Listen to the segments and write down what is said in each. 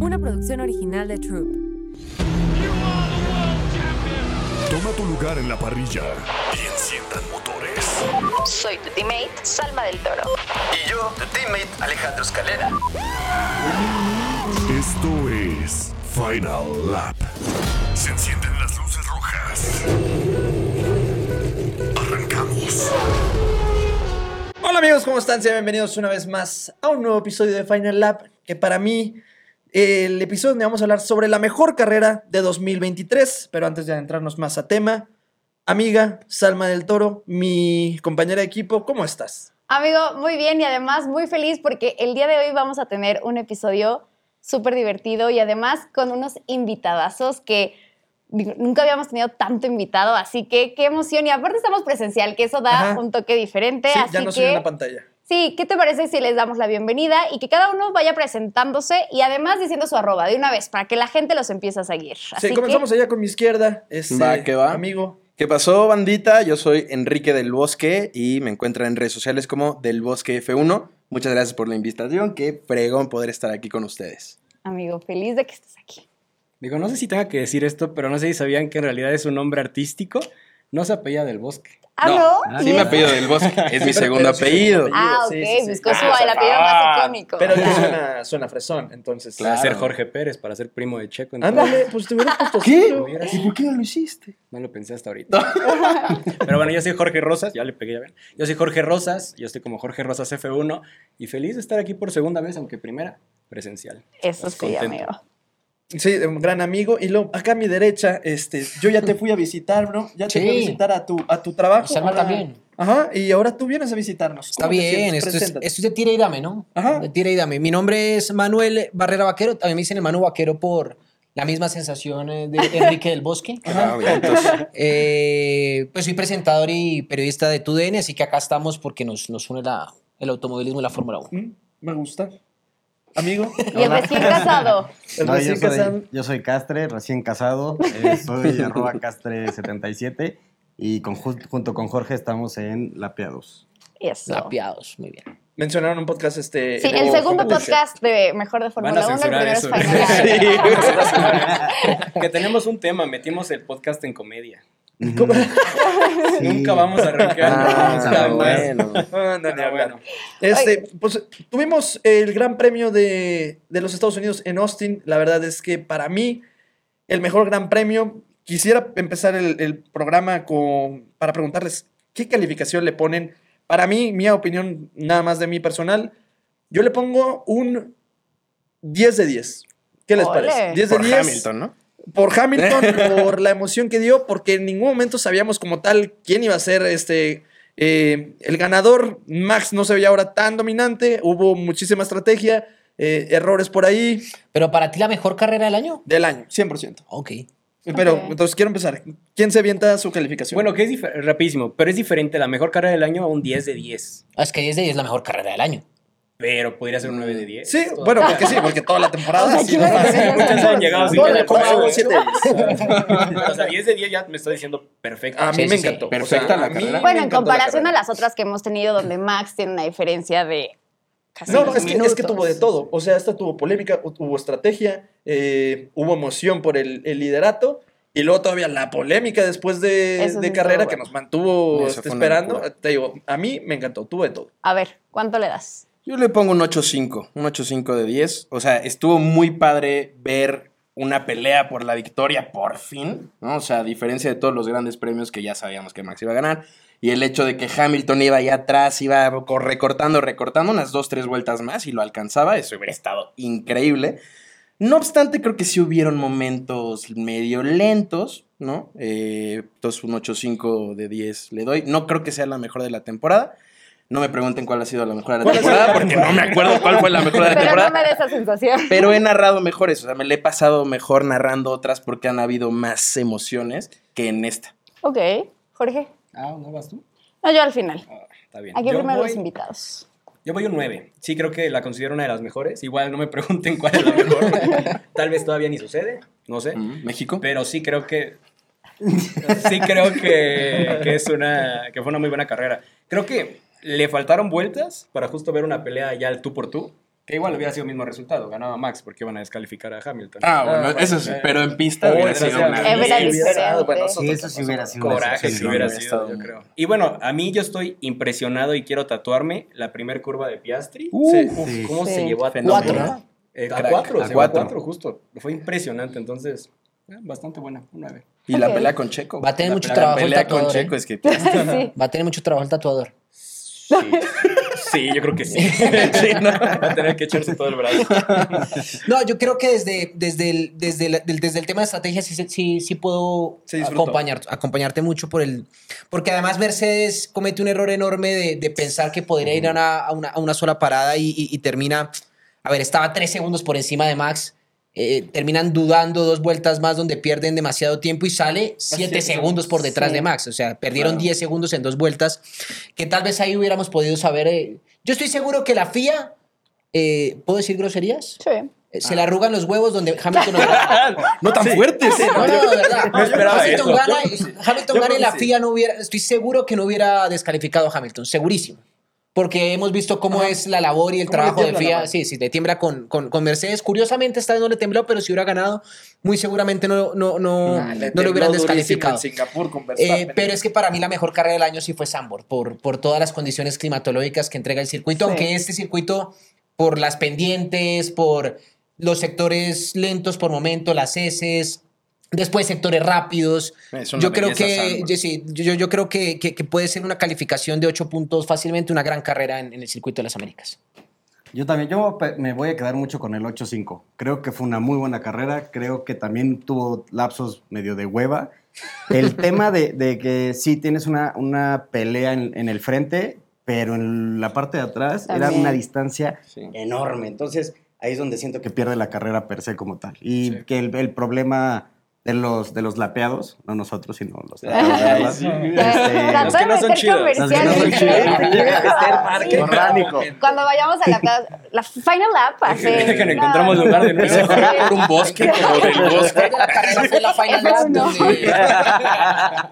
una producción original de Troop. Toma tu lugar en la parrilla y enciendan motores. Soy tu teammate, Salma del Toro. Y yo, tu teammate, Alejandro Escalera. Esto es Final Lap. Se encienden las luces rojas. Arrancamos. Hola amigos, ¿cómo están? Sean bienvenidos una vez más a un nuevo episodio de Final Lap, que para mí el episodio donde vamos a hablar sobre la mejor carrera de 2023, pero antes de adentrarnos más a tema, amiga Salma del Toro, mi compañera de equipo, ¿cómo estás? Amigo, muy bien y además muy feliz porque el día de hoy vamos a tener un episodio súper divertido y además con unos invitadazos que nunca habíamos tenido tanto invitado, así que qué emoción y aparte estamos presencial, que eso da Ajá. un toque diferente, Sí, así ya no se ve en que la pantalla. Sí, ¿qué te parece si les damos la bienvenida y que cada uno vaya presentándose y además diciendo su arroba de una vez para que la gente los empiece a seguir? Así Sí, comenzamos que, allá con mi izquierda. Este, Va, que va. Amigo. ¿Qué pasó, bandita? Yo soy Enrique del Bosque y me encuentran en redes sociales como del Bosque F1. Muchas gracias por la invitación. Qué fregón poder estar aquí con ustedes. amigo, feliz de que estés aquí. Digo, no sé si tenga que decir esto, pero no sé si sabían que en realidad es un nombre artístico. No se apellida del bosque. Ah, ¿no? Sí ¿Y me eso? apellido del Bosque. Es mi segundo sí, apellido. sí, Ah, ok, Sí, sí, sí. buscó su- Ah, el apellido más icónico. Pero que suena, suena fresón, entonces. Claro. Para ser Jorge Pérez, para ser primo de Checo. entonces, Ándale, pues te hubiera puesto ¿Qué? así, ¿no? ¿Y por qué no lo hiciste? No lo pensé hasta ahorita. Pero bueno, yo soy Jorge Rosas, ya le pegué, ya ven. Yo soy Jorge Rosas, yo estoy como Jorge Rosas F1 y feliz de estar aquí por segunda vez, aunque primera presencial. Eso Pues sí, contento. amigo. Sí, un gran amigo. Y luego, acá a mi derecha, este, yo ya te fui a visitar, bro. Ya te Sí. fui a visitar a tu, a tu trabajo. Salma Ahora- también. Ajá, y ahora tú vienes a visitarnos. Está ¿Cómo te bien, esto es, esto es de tira y dame, ¿no? Ajá. De tira y dame. Mi nombre es Manuel Barrera Vaquero, también me dicen el Manu Vaquero por la misma sensación eh, de Enrique del Bosque. Ah, bien, entonces, Eh, pues soy presentador y periodista de TUDN, así que acá estamos porque nos, nos une la- el automovilismo y la Fórmula 1. Mm, Me gusta. Amigo. Y el recién casado. El No, yo, soy, casado. yo soy Castre, recién casado. eh, soy arroba Castre77 y con, junto con Jorge estamos en Lapeados. Eso. Lapiados, muy bien. Mencionaron un podcast este. Sí, de el segundo competencia. podcast de Mejor de Fórmula 1, el primero eso. Sí. que tenemos un tema, metimos el podcast en comedia. ¿Cómo? Nunca vamos a arrancar. Ah, bueno. Ah, no, bueno. Este, pues tuvimos el Gran Premio de, de los Estados Unidos en Austin. La verdad es que para mí, el mejor Gran Premio. Quisiera empezar el, el programa con, para preguntarles qué calificación le ponen. Para mí, mi opinión, nada más de mi personal, yo le pongo un 10 de 10. ¿Qué les Ole. parece? 10 de Por 10 Hamilton, ¿no? Por Hamilton, por la emoción que dio, porque en ningún momento sabíamos como tal quién iba a ser este eh, el ganador. Max no se veía ahora tan dominante, hubo muchísima estrategia, eh, errores por ahí Pero para ti la mejor carrera del año. del año, 100%. Ok. Pero Ok. entonces quiero empezar. ¿Quién se avienta su calificación? Bueno, que es rapidísimo, pero es diferente la mejor carrera del año a un 10 de 10. Ah, Es que 10 de 10 es la mejor carrera del año. Pero podría ser un 9 de 10. sí, bueno, porque sí, porque toda la temporada. O sea, sí, ¿quién ¿no? va a Sí, decir muchas han llegado sin que la ¿eh? siete de o sea, 10 de 10 ya me estoy diciendo perfecto. A mí Sí, me encantó. Perfecta la a mí carrera. Bueno, en la comparación a las otras que hemos tenido, donde Max tiene una diferencia de casi No, no, es que, es que tuvo de todo. O sea, esta tuvo polémica, hu- hubo estrategia, eh, hubo emoción por el, el liderato. Y luego todavía la polémica después de, Eso de sí carrera que bueno. nos mantuvo este, esperando. Te digo, a mí me encantó, tuvo de todo. A ver, ¿cuánto le das? Yo le pongo un 8.5, un 8.5 de 10. O sea, estuvo muy padre ver una pelea por la victoria por fin, ¿no? O sea, a diferencia de todos los grandes premios que ya sabíamos que Max iba a ganar. Y el hecho de que Hamilton iba allá atrás, iba co- recortando, recortando unas dos, tres vueltas más y lo alcanzaba, eso hubiera estado increíble. No obstante, creo que sí hubieron momentos medio lentos, ¿no? Eh, entonces un 8.5 de 10 le doy. No creo que sea la mejor de la temporada. No me pregunten cuál ha sido la mejor de la ¿Cuál ha sido temporada, porque no me acuerdo cuál fue la mejor de la Pero no temporada. me da esa sensación. Pero he narrado mejores, o sea, me le he pasado mejor narrando otras porque han habido más emociones que en esta. Ok, Jorge. Ah, ¿no vas tú? No, yo al final. Ah, está bien. Aquí Yo primero voy- los invitados. Yo voy un 9. Sí, creo que la considero una de las mejores. Igual no me pregunten cuál es la mejor. Tal vez todavía ni sucede, no sé. Mm, México. Pero sí creo que. Sí creo que, que es una. que fue una muy buena carrera. Creo que le faltaron vueltas para justo ver una pelea ya al tú por tú. Que igual hubiera sido el mismo resultado, ganaba Max porque iban a descalificar a Hamilton. Ah, bueno, bueno, eso sí, eh. pero en pista hubiera sido una... Sí, diferente. eso- Sí, sí hubiera sido una Coraje si hubiera sido, estado yo creo. Y bueno, a mí yo estoy impresionado y quiero tatuarme la primer curva de Piastri. Sí. Uf, Sí. ¿Cómo Sí. se llevó a Fenómeno. cuatro? Eh, a cuatro, A cuatro. cuatro, justo. Fue impresionante, entonces, eh, bastante buena, un nueve. Y la pelea con Checo. Va a tener La mucho trabajo La el pelea con tatuador, Checo es que... Sí. Va a tener mucho trabajo el tatuador. Sí, sí yo creo que sí. Sí, ¿no? Va a tener que echarse todo el brazo. No, yo creo que desde, desde, el, desde, el, desde el tema de estrategia sí, sí, sí puedo acompañar, acompañarte mucho por el... Porque además Mercedes comete un error enorme de, de pensar que podría ir a una, a una, a una sola parada y, y- y termina... A ver, estaba tres segundos por encima de Max. Eh, terminan dudando dos vueltas más donde pierden demasiado tiempo y sale siete siete segundos por detrás Sí. de Max. O sea, perdieron Claro. 10 segundos en dos vueltas que tal vez ahí hubiéramos podido saber... eh, yo estoy seguro que la FIA... eh, ¿Puedo decir groserías? Sí. Eh, Se le arrugan los huevos donde Hamilton no gana. No tan fuerte. No, no, de verdad. No esperaba Hamilton eso. gana, Yo- Hamilton yo gana y la sí. FIA no hubiera, estoy seguro que no hubiera descalificado a Hamilton, segurísimo. Porque hemos visto cómo es la labor y el ¿Cómo le trabajo de FIA. Sí, sí, le tiembla con, con, con Mercedes. Curiosamente, esta vez no le tembló, pero si hubiera ganado, muy seguramente no, no, no, le no lo hubieran descalificado. En Singapur con Eh, pero es que para mí la mejor carrera del año sí fue Sambor, por, por todas las condiciones climatológicas que entrega el circuito, Sí. aunque este circuito, por las pendientes, por los sectores lentos por momento, las heces, después sectores rápidos, una yo creo que, yo, sí, yo, yo creo que, que- que puede ser una calificación de 8 puntos fácilmente, una gran carrera en, en el circuito de las Américas. Yo también, yo me voy a quedar mucho con el 8-5. Creo que fue una muy buena carrera. Creo que también tuvo lapsos medio de hueva. El tema de, de que sí tienes una, una pelea en, en el frente, pero en la parte de atrás era También. una distancia Sí. enorme. Entonces ahí es donde siento que pierde la carrera per se como tal. Y Sí. que el, el problema de los, de los lapeados, no nosotros, sino los lapeados, sí. Este, Los que no son chidos. los que no son chidos. Marketing. Orgánico. Cuando vayamos a la, la Final Lap, así. Dejen, encontramos lugar de nuevo. Sí. Por un bosque como del bosque. La final F1. lap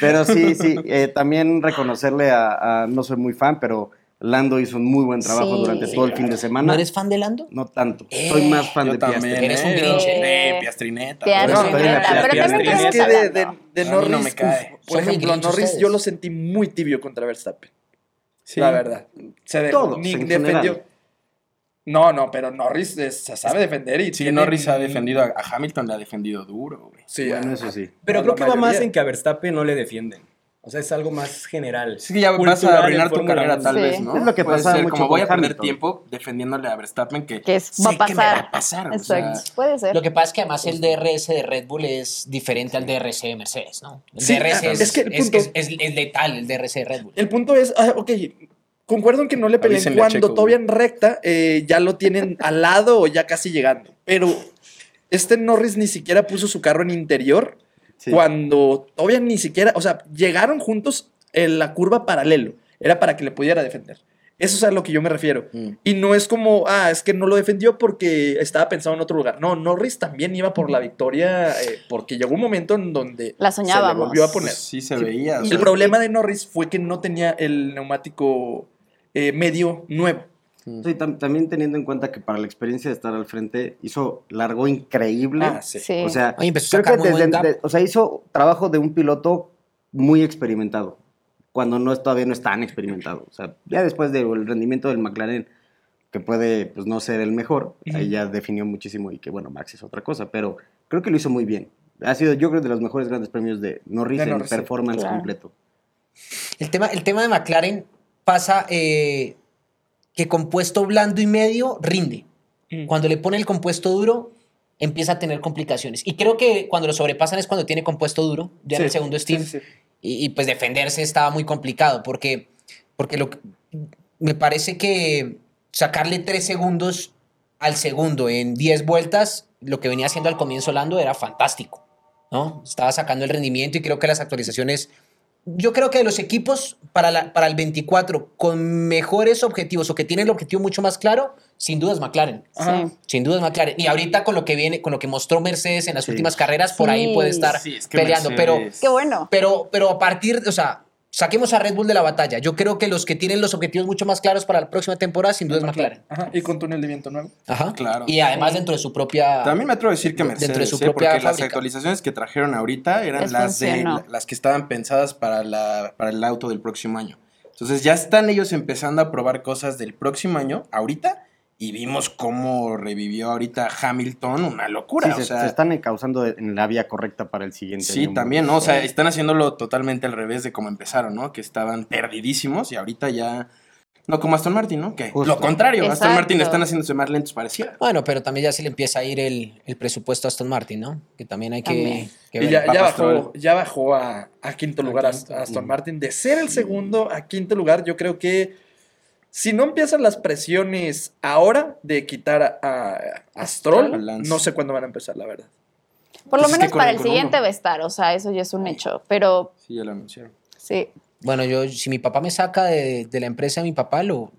Pero sí, sí, eh, también reconocerle a, a- no soy muy fan, pero Lando hizo un muy buen trabajo Sí. durante todo el fin de semana. ¿No eres fan de Lando? No tanto. Eh, soy más fan de también, Piastri. Eres un ¿eh? grinch, ¿eh? Sí, piastrineta. Pero Piastri, también. Es que de, de, de Norris, no me uf, cae. por ejemplo, Norris ustedes. yo lo sentí muy tibio contra Verstappen. Sí. La verdad. Se dejó. Todos, Ni en defendió. general. No, no, pero Norris es- se sabe defender y Sí, tiene- Norris ha defendido a, a Hamilton, le ha defendido duro, güey. Sí, Bueno, eso sí. Pero creo que va más en que a Verstappen no le defienden. O sea, es algo más general. Sí, que ya vas a arruinar tu carrera tal Sí. vez, ¿no? Es lo que Puede pasaba ser mucho como voy a perder tiempo defendiéndole a Verstappen que, Que es- sé va a que me pasar. va a pasar. o sea, Exacto. Puede ser. Lo que pasa es que además el DRS de Red Bull es diferente al DRS de Mercedes, ¿no? El Sí, DRS es, es que el es- punto- es- es- es letal, el DRS de Red Bull. El punto es, ah, ok, concuerdo en que no le peleen cuando Checo, todavía güey. en recta eh, ya lo tienen al lado o ya casi llegando. Pero este Norris ni siquiera puso su carro en interior Sí. cuando todavía ni siquiera, o sea, llegaron juntos en la curva paralelo. Era para que le pudiera defender. Eso es a lo que yo me refiero. Mm. Y no es como, ah, es que no lo defendió porque estaba pensado en otro lugar. No, Norris también iba por la victoria eh, porque llegó un momento en donde La se le soñábamos. volvió a poner. pues sí se veía. o Y sea, el problema de Norris fue que no tenía el neumático eh, medio nuevo. Sí, tam- también teniendo en cuenta que para la experiencia de estar al frente hizo largo increíble. Ah, sí. Sí. O sea, Oye, creo que desde, de- o sea, hizo trabajo de un piloto muy experimentado, cuando no es, todavía no es tan experimentado. O sea, ya después del rendimiento del McLaren, que puede pues, no ser el mejor, ahí ya definió muchísimo y que bueno, Max es otra cosa, pero creo que lo hizo muy bien. Ha sido, yo creo, de los mejores grandes premios de Norris De en Norris, sí. performance Claro. completo. El tema, el tema de McLaren pasa eh, que compuesto blando y medio rinde. Mm. Cuando le pone el compuesto duro, empieza a tener complicaciones. Y creo que cuando lo sobrepasan es cuando tiene compuesto duro, ya en el segundo steam. sí, sí. Y, y, pues defenderse estaba muy complicado porque, porque lo, me parece que sacarle tres segundos al segundo en 10 vueltas, lo que venía haciendo al comienzo Lando era fantástico. ¿no? Estaba sacando el rendimiento y creo que las actualizaciones... Yo creo que de los equipos para, la- para el 24 con mejores objetivos o que tienen el objetivo mucho más claro, sin duda es McLaren. Ajá. Sí. Sin duda es McLaren. Y ahorita con lo que viene, con lo que mostró Mercedes en las Sí. últimas carreras, por ahí puede estar sí, es que peleando. Pero, Qué bueno. pero, pero a partir, o sea, saquemos a Red Bull de la batalla. Yo creo que los que tienen los objetivos mucho más claros para la próxima temporada, sin duda es McLaren. Ajá, y con túnel de viento nuevo. Ajá. Claro. Y además dentro de su propia... También me atrevo a decir que Mercedes, Dentro de su ¿eh? propia porque las actualizaciones que trajeron ahorita eran Les las, de, las que estaban pensadas para, la, para el auto del próximo año. Entonces ya están ellos empezando a probar cosas del próximo año, ahorita, y vimos cómo revivió ahorita Hamilton, una locura. Sí, o se, sea, se están encauzando en la vía correcta para el siguiente Sí, año. también, ¿no? O sea, están haciéndolo totalmente al revés de cómo empezaron, ¿no? Que estaban perdidísimos y ahorita ya... No como Aston Martin, ¿no? Que Justo. lo contrario, Aston. Martin están haciéndose más lentos, pareciera. Bueno, pero también ya se le empieza a ir el, el presupuesto a Aston Martin, ¿no? Que también hay que, También. que Y ya, bajó, ya bajó a, a quinto A lugar a- quinto. a Aston Martin. De ser el segundo a quinto lugar, yo creo que si no empiezan las presiones ahora de quitar a, a- a Stroll, A Lance. no sé cuándo van a empezar, la verdad. Por lo Pues menos para el siguiente uno. va a estar, o sea, eso ya es un hecho. Pero Sí, ya lo anunciaron. sí. Bueno, yo, si mi papá me saca de, de la empresa de mi papá, lo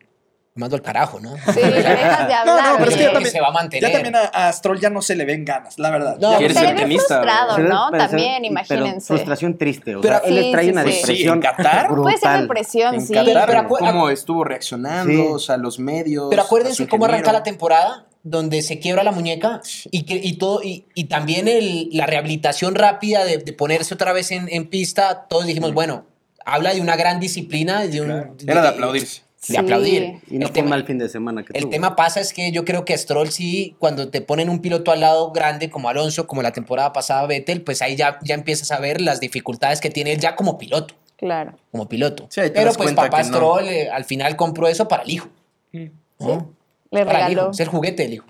mando al carajo, ¿no? Sí, le dejas de hablar. No, no, pero es que ya que también, se va a mantener. ya también a, a Stroll ya no se le ven ganas, la verdad. No, ¿Quieres se ser le ve tenista, frustrado, ¿no? pero También, pero imagínense. frustración triste. O Pero- sea, él Sí, trae sí, una sí. depresión. Sí, en Qatar. brutal. Puede ser depresión, sí. Qatar, pero cómo estuvo reaccionando, Sí. o sea, los medios. Pero acuérdense cómo arranca la temporada, donde se quiebra la muñeca y, que, y, todo, y, y también el- la rehabilitación rápida de, de ponerse otra vez en, en pista. Todos dijimos, bueno, habla de una gran disciplina, de un, Era de aplaudirse. De Sí. aplaudir. Y no el fue tema, mal fin de semana que el tuvo. tema pasa es que yo creo que Stroll sí, cuando te ponen un piloto al lado grande como Alonso, como la temporada pasada Vettel, pues ahí ya, ya empiezas a ver las dificultades que tiene él ya como piloto. Claro. Como piloto. Sí, ahí te Pero pues papá no. Stroll eh, al final compró eso para el hijo. Mm. ¿no? Le Para el regaló. hijo, es el juguete del hijo.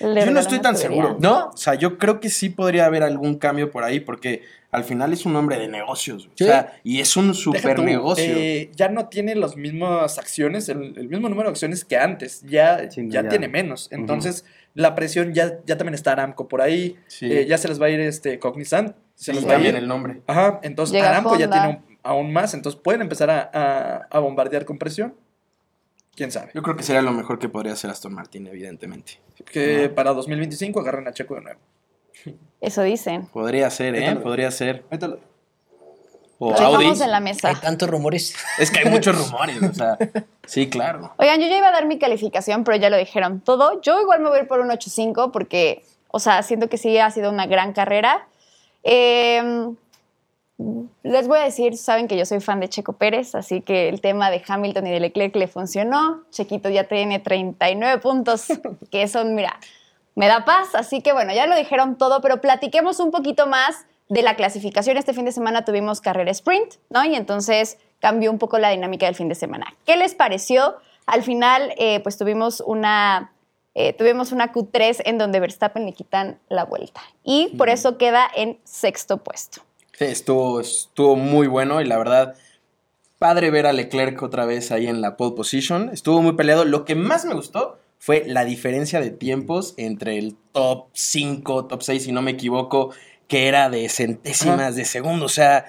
le Yo no estoy tan seguro, ¿no? O sea, yo creo que sí podría haber algún cambio por ahí, porque al final es un hombre de negocios. Sí. O sea, y es un super tú, negocio. eh, ya no tiene las mismas acciones, el, el mismo número de acciones que antes. Ya, Sí, ya, ya. tiene menos. Entonces, la presión ya, ya también está Aramco por ahí. Sí. eh, ya se les va a ir este Cognizant. Se Sí, les va a ir. el nombre. Ajá, entonces Llega Aramco ya tiene un- aún más. Entonces pueden empezar a, a- a bombardear con presión. Quién sabe. Yo creo que sería lo mejor que podría hacer Aston Martin, evidentemente. Que para 2025 agarren a Checo de nuevo. Eso dicen. Podría ser, ¿eh? Podría ser. O Audi. en la Hay mesa. tantos rumores. Es que hay muchos rumores, o sea. Sí, claro. Oigan, yo ya iba a dar mi calificación, pero ya lo dijeron todo. Yo igual me voy a ir por un 8.5 porque, o sea, siento que sí ha sido una gran carrera. Eh, les voy a decir, saben que yo soy fan de Checo Pérez, así que el tema de Hamilton y de Leclerc le funcionó. Chequito ya tiene 39 puntos, que son, mira, me da paz. Así que bueno, ya lo dijeron todo, pero platiquemos un poquito más de la clasificación. Este fin de semana tuvimos carrera sprint, ¿no? Y entonces cambió un poco la dinámica del fin de semana. ¿Qué les pareció? Al final, eh, pues tuvimos una, eh, tuvimos una Q3 en donde Verstappen le quitan la vuelta. Y por eso queda en sexto puesto. Sí, estuvo, estuvo muy bueno y la verdad, padre ver a Leclerc otra vez ahí en la pole position. Estuvo muy peleado. Lo que más me gustó fue la diferencia de tiempos entre el top 5, top 6, si no me equivoco, que era de centésimas de segundo. O sea,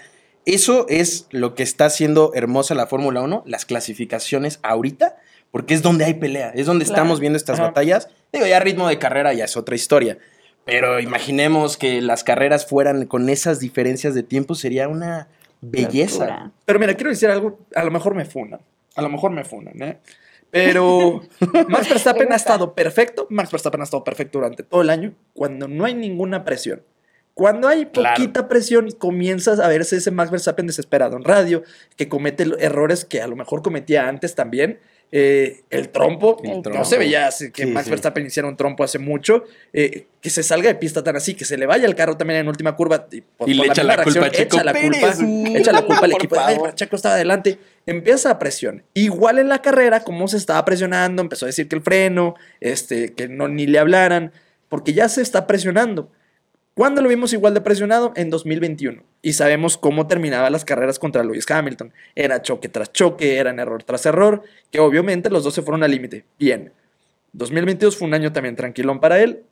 eso es lo que está haciendo hermosa la Fórmula 1, las clasificaciones ahorita, porque es donde hay pelea, es donde Claro. estamos viendo estas Ajá. batallas. Digo, ya ritmo de carrera ya es otra historia. Pero imaginemos que las carreras fueran con esas diferencias de tiempo, sería una belleza. Pero mira, quiero decir algo, a lo mejor me funan. A lo mejor me funan, ¿eh? Pero Max Verstappen ha estado perfecto. Max Verstappen ha estado perfecto durante todo el año cuando no hay ninguna presión. Cuando hay Claro. poquita presión, comienzas a verse ese Max Verstappen desesperado en radio, que comete errores que a lo mejor cometía antes también. Eh, el trompo, El no trompo. se veía así que Sí, Max sí. Verstappen hiciera un trompo hace mucho. eh, que se salga de pista tan así, que se le vaya el carro también en última curva. Y, por- Y le por echa la culpa a reacción, Checo echa la culpa, echa la culpa al equipo. Ay, estaba adelante. Empieza la presión. Igual en la carrera, como se estaba presionando, empezó a decir que el freno, este, que no ni le hablaran, porque ya se está presionando. ¿Cuándo lo vimos igual de presionado? En 2021. Y sabemos cómo terminaban las carreras contra Lewis Hamilton. Era choque tras choque, eran error tras error, que obviamente los dos se fueron al límite. Bien. 2022 fue un año también tranquilón para él.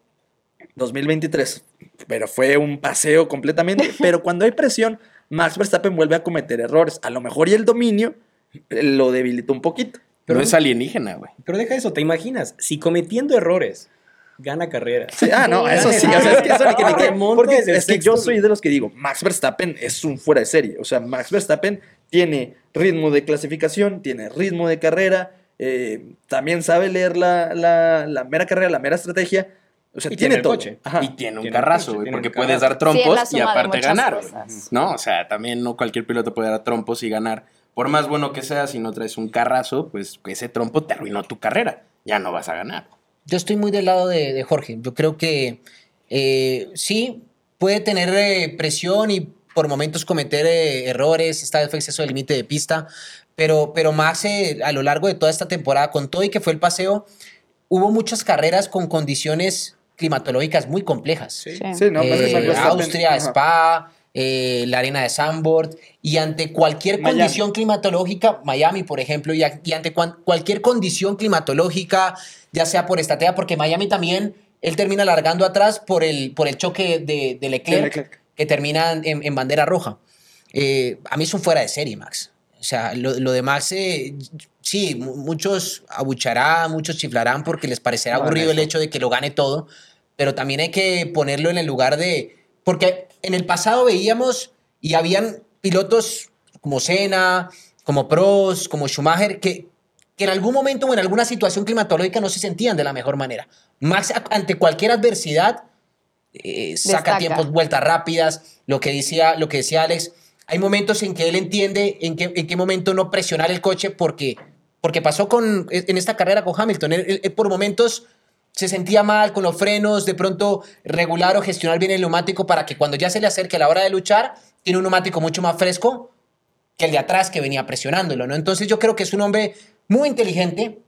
2023, pero fue un paseo completamente. Pero cuando hay presión, Max Verstappen vuelve a cometer errores. A lo mejor y el dominio eh, lo debilitó un poquito. Pero no es alienígena, güey. Pero deja eso, ¿te imaginas? Si cometiendo errores gana carrera. Sí, ah, no, eso sí. sí. O sea, es que eso ni que ni Porque es que yo soy de los que digo, Max Verstappen es un fuera de serie. O sea, Max Verstappen tiene ritmo de clasificación, tiene ritmo de carrera, eh, también sabe leer la, la- la mera carrera, la mera estrategia. O sea, Y tiene, todo. coche. Ajá. Y tiene un Tiene carrazo, coche, güey, tiene porque un puedes carrazo. dar trompos Sí, y aparte ganar. No, o sea, también no cualquier piloto puede dar trompos y ganar. Por más bueno que sea, si no traes un carrazo, pues ese trompo te arruinó tu carrera. Ya no vas a ganar. Yo estoy muy del lado de, de Jorge. Yo creo que eh, sí, puede tener eh, presión y por momentos cometer eh, errores, está fue exceso de límite de pista, pero, pero Max eh, a lo largo de toda esta temporada, con todo y que fue el paseo, hubo muchas carreras con condiciones climatológicas muy complejas. Sí, no, que Eh. Austria. Spa, eh, la arena de Sandboard, y ante cualquier Miami. condición climatológica, Miami, por ejemplo, y, ante cuan- cualquier condición climatológica, ya sea por estrategia, porque Miami también, él termina largando atrás por el, por el choque de, de Leclerc, que termina en, en bandera roja. Eh, a mí es un fuera de serie, Max. O sea, lo, lo de Max, eh, sí, mu- muchos abucharán, muchos chiflarán porque les parecerá No, aburrido el hecho de que lo gane todo, pero también hay que ponerlo en el lugar de... Porque en el pasado veíamos y habían pilotos como Senna, como Prost, como Schumacher, que, que en algún momento o en alguna situación climatológica no se sentían de la mejor manera. Max, ante cualquier adversidad, eh, saca Destaca. tiempos, vueltas rápidas, lo que decía, lo que decía Alex, hay momentos en que él entiende en qué, en qué momento no presionar el coche porque, porque pasó con, en esta carrera con Hamilton. Por momentos se sentía mal con los frenos, de pronto regular o gestionar bien el neumático para que cuando ya se le acerque a la hora de luchar, tiene un neumático mucho más fresco que el de atrás que venía presionándolo, ¿no? Entonces yo creo que es un hombre muy inteligente,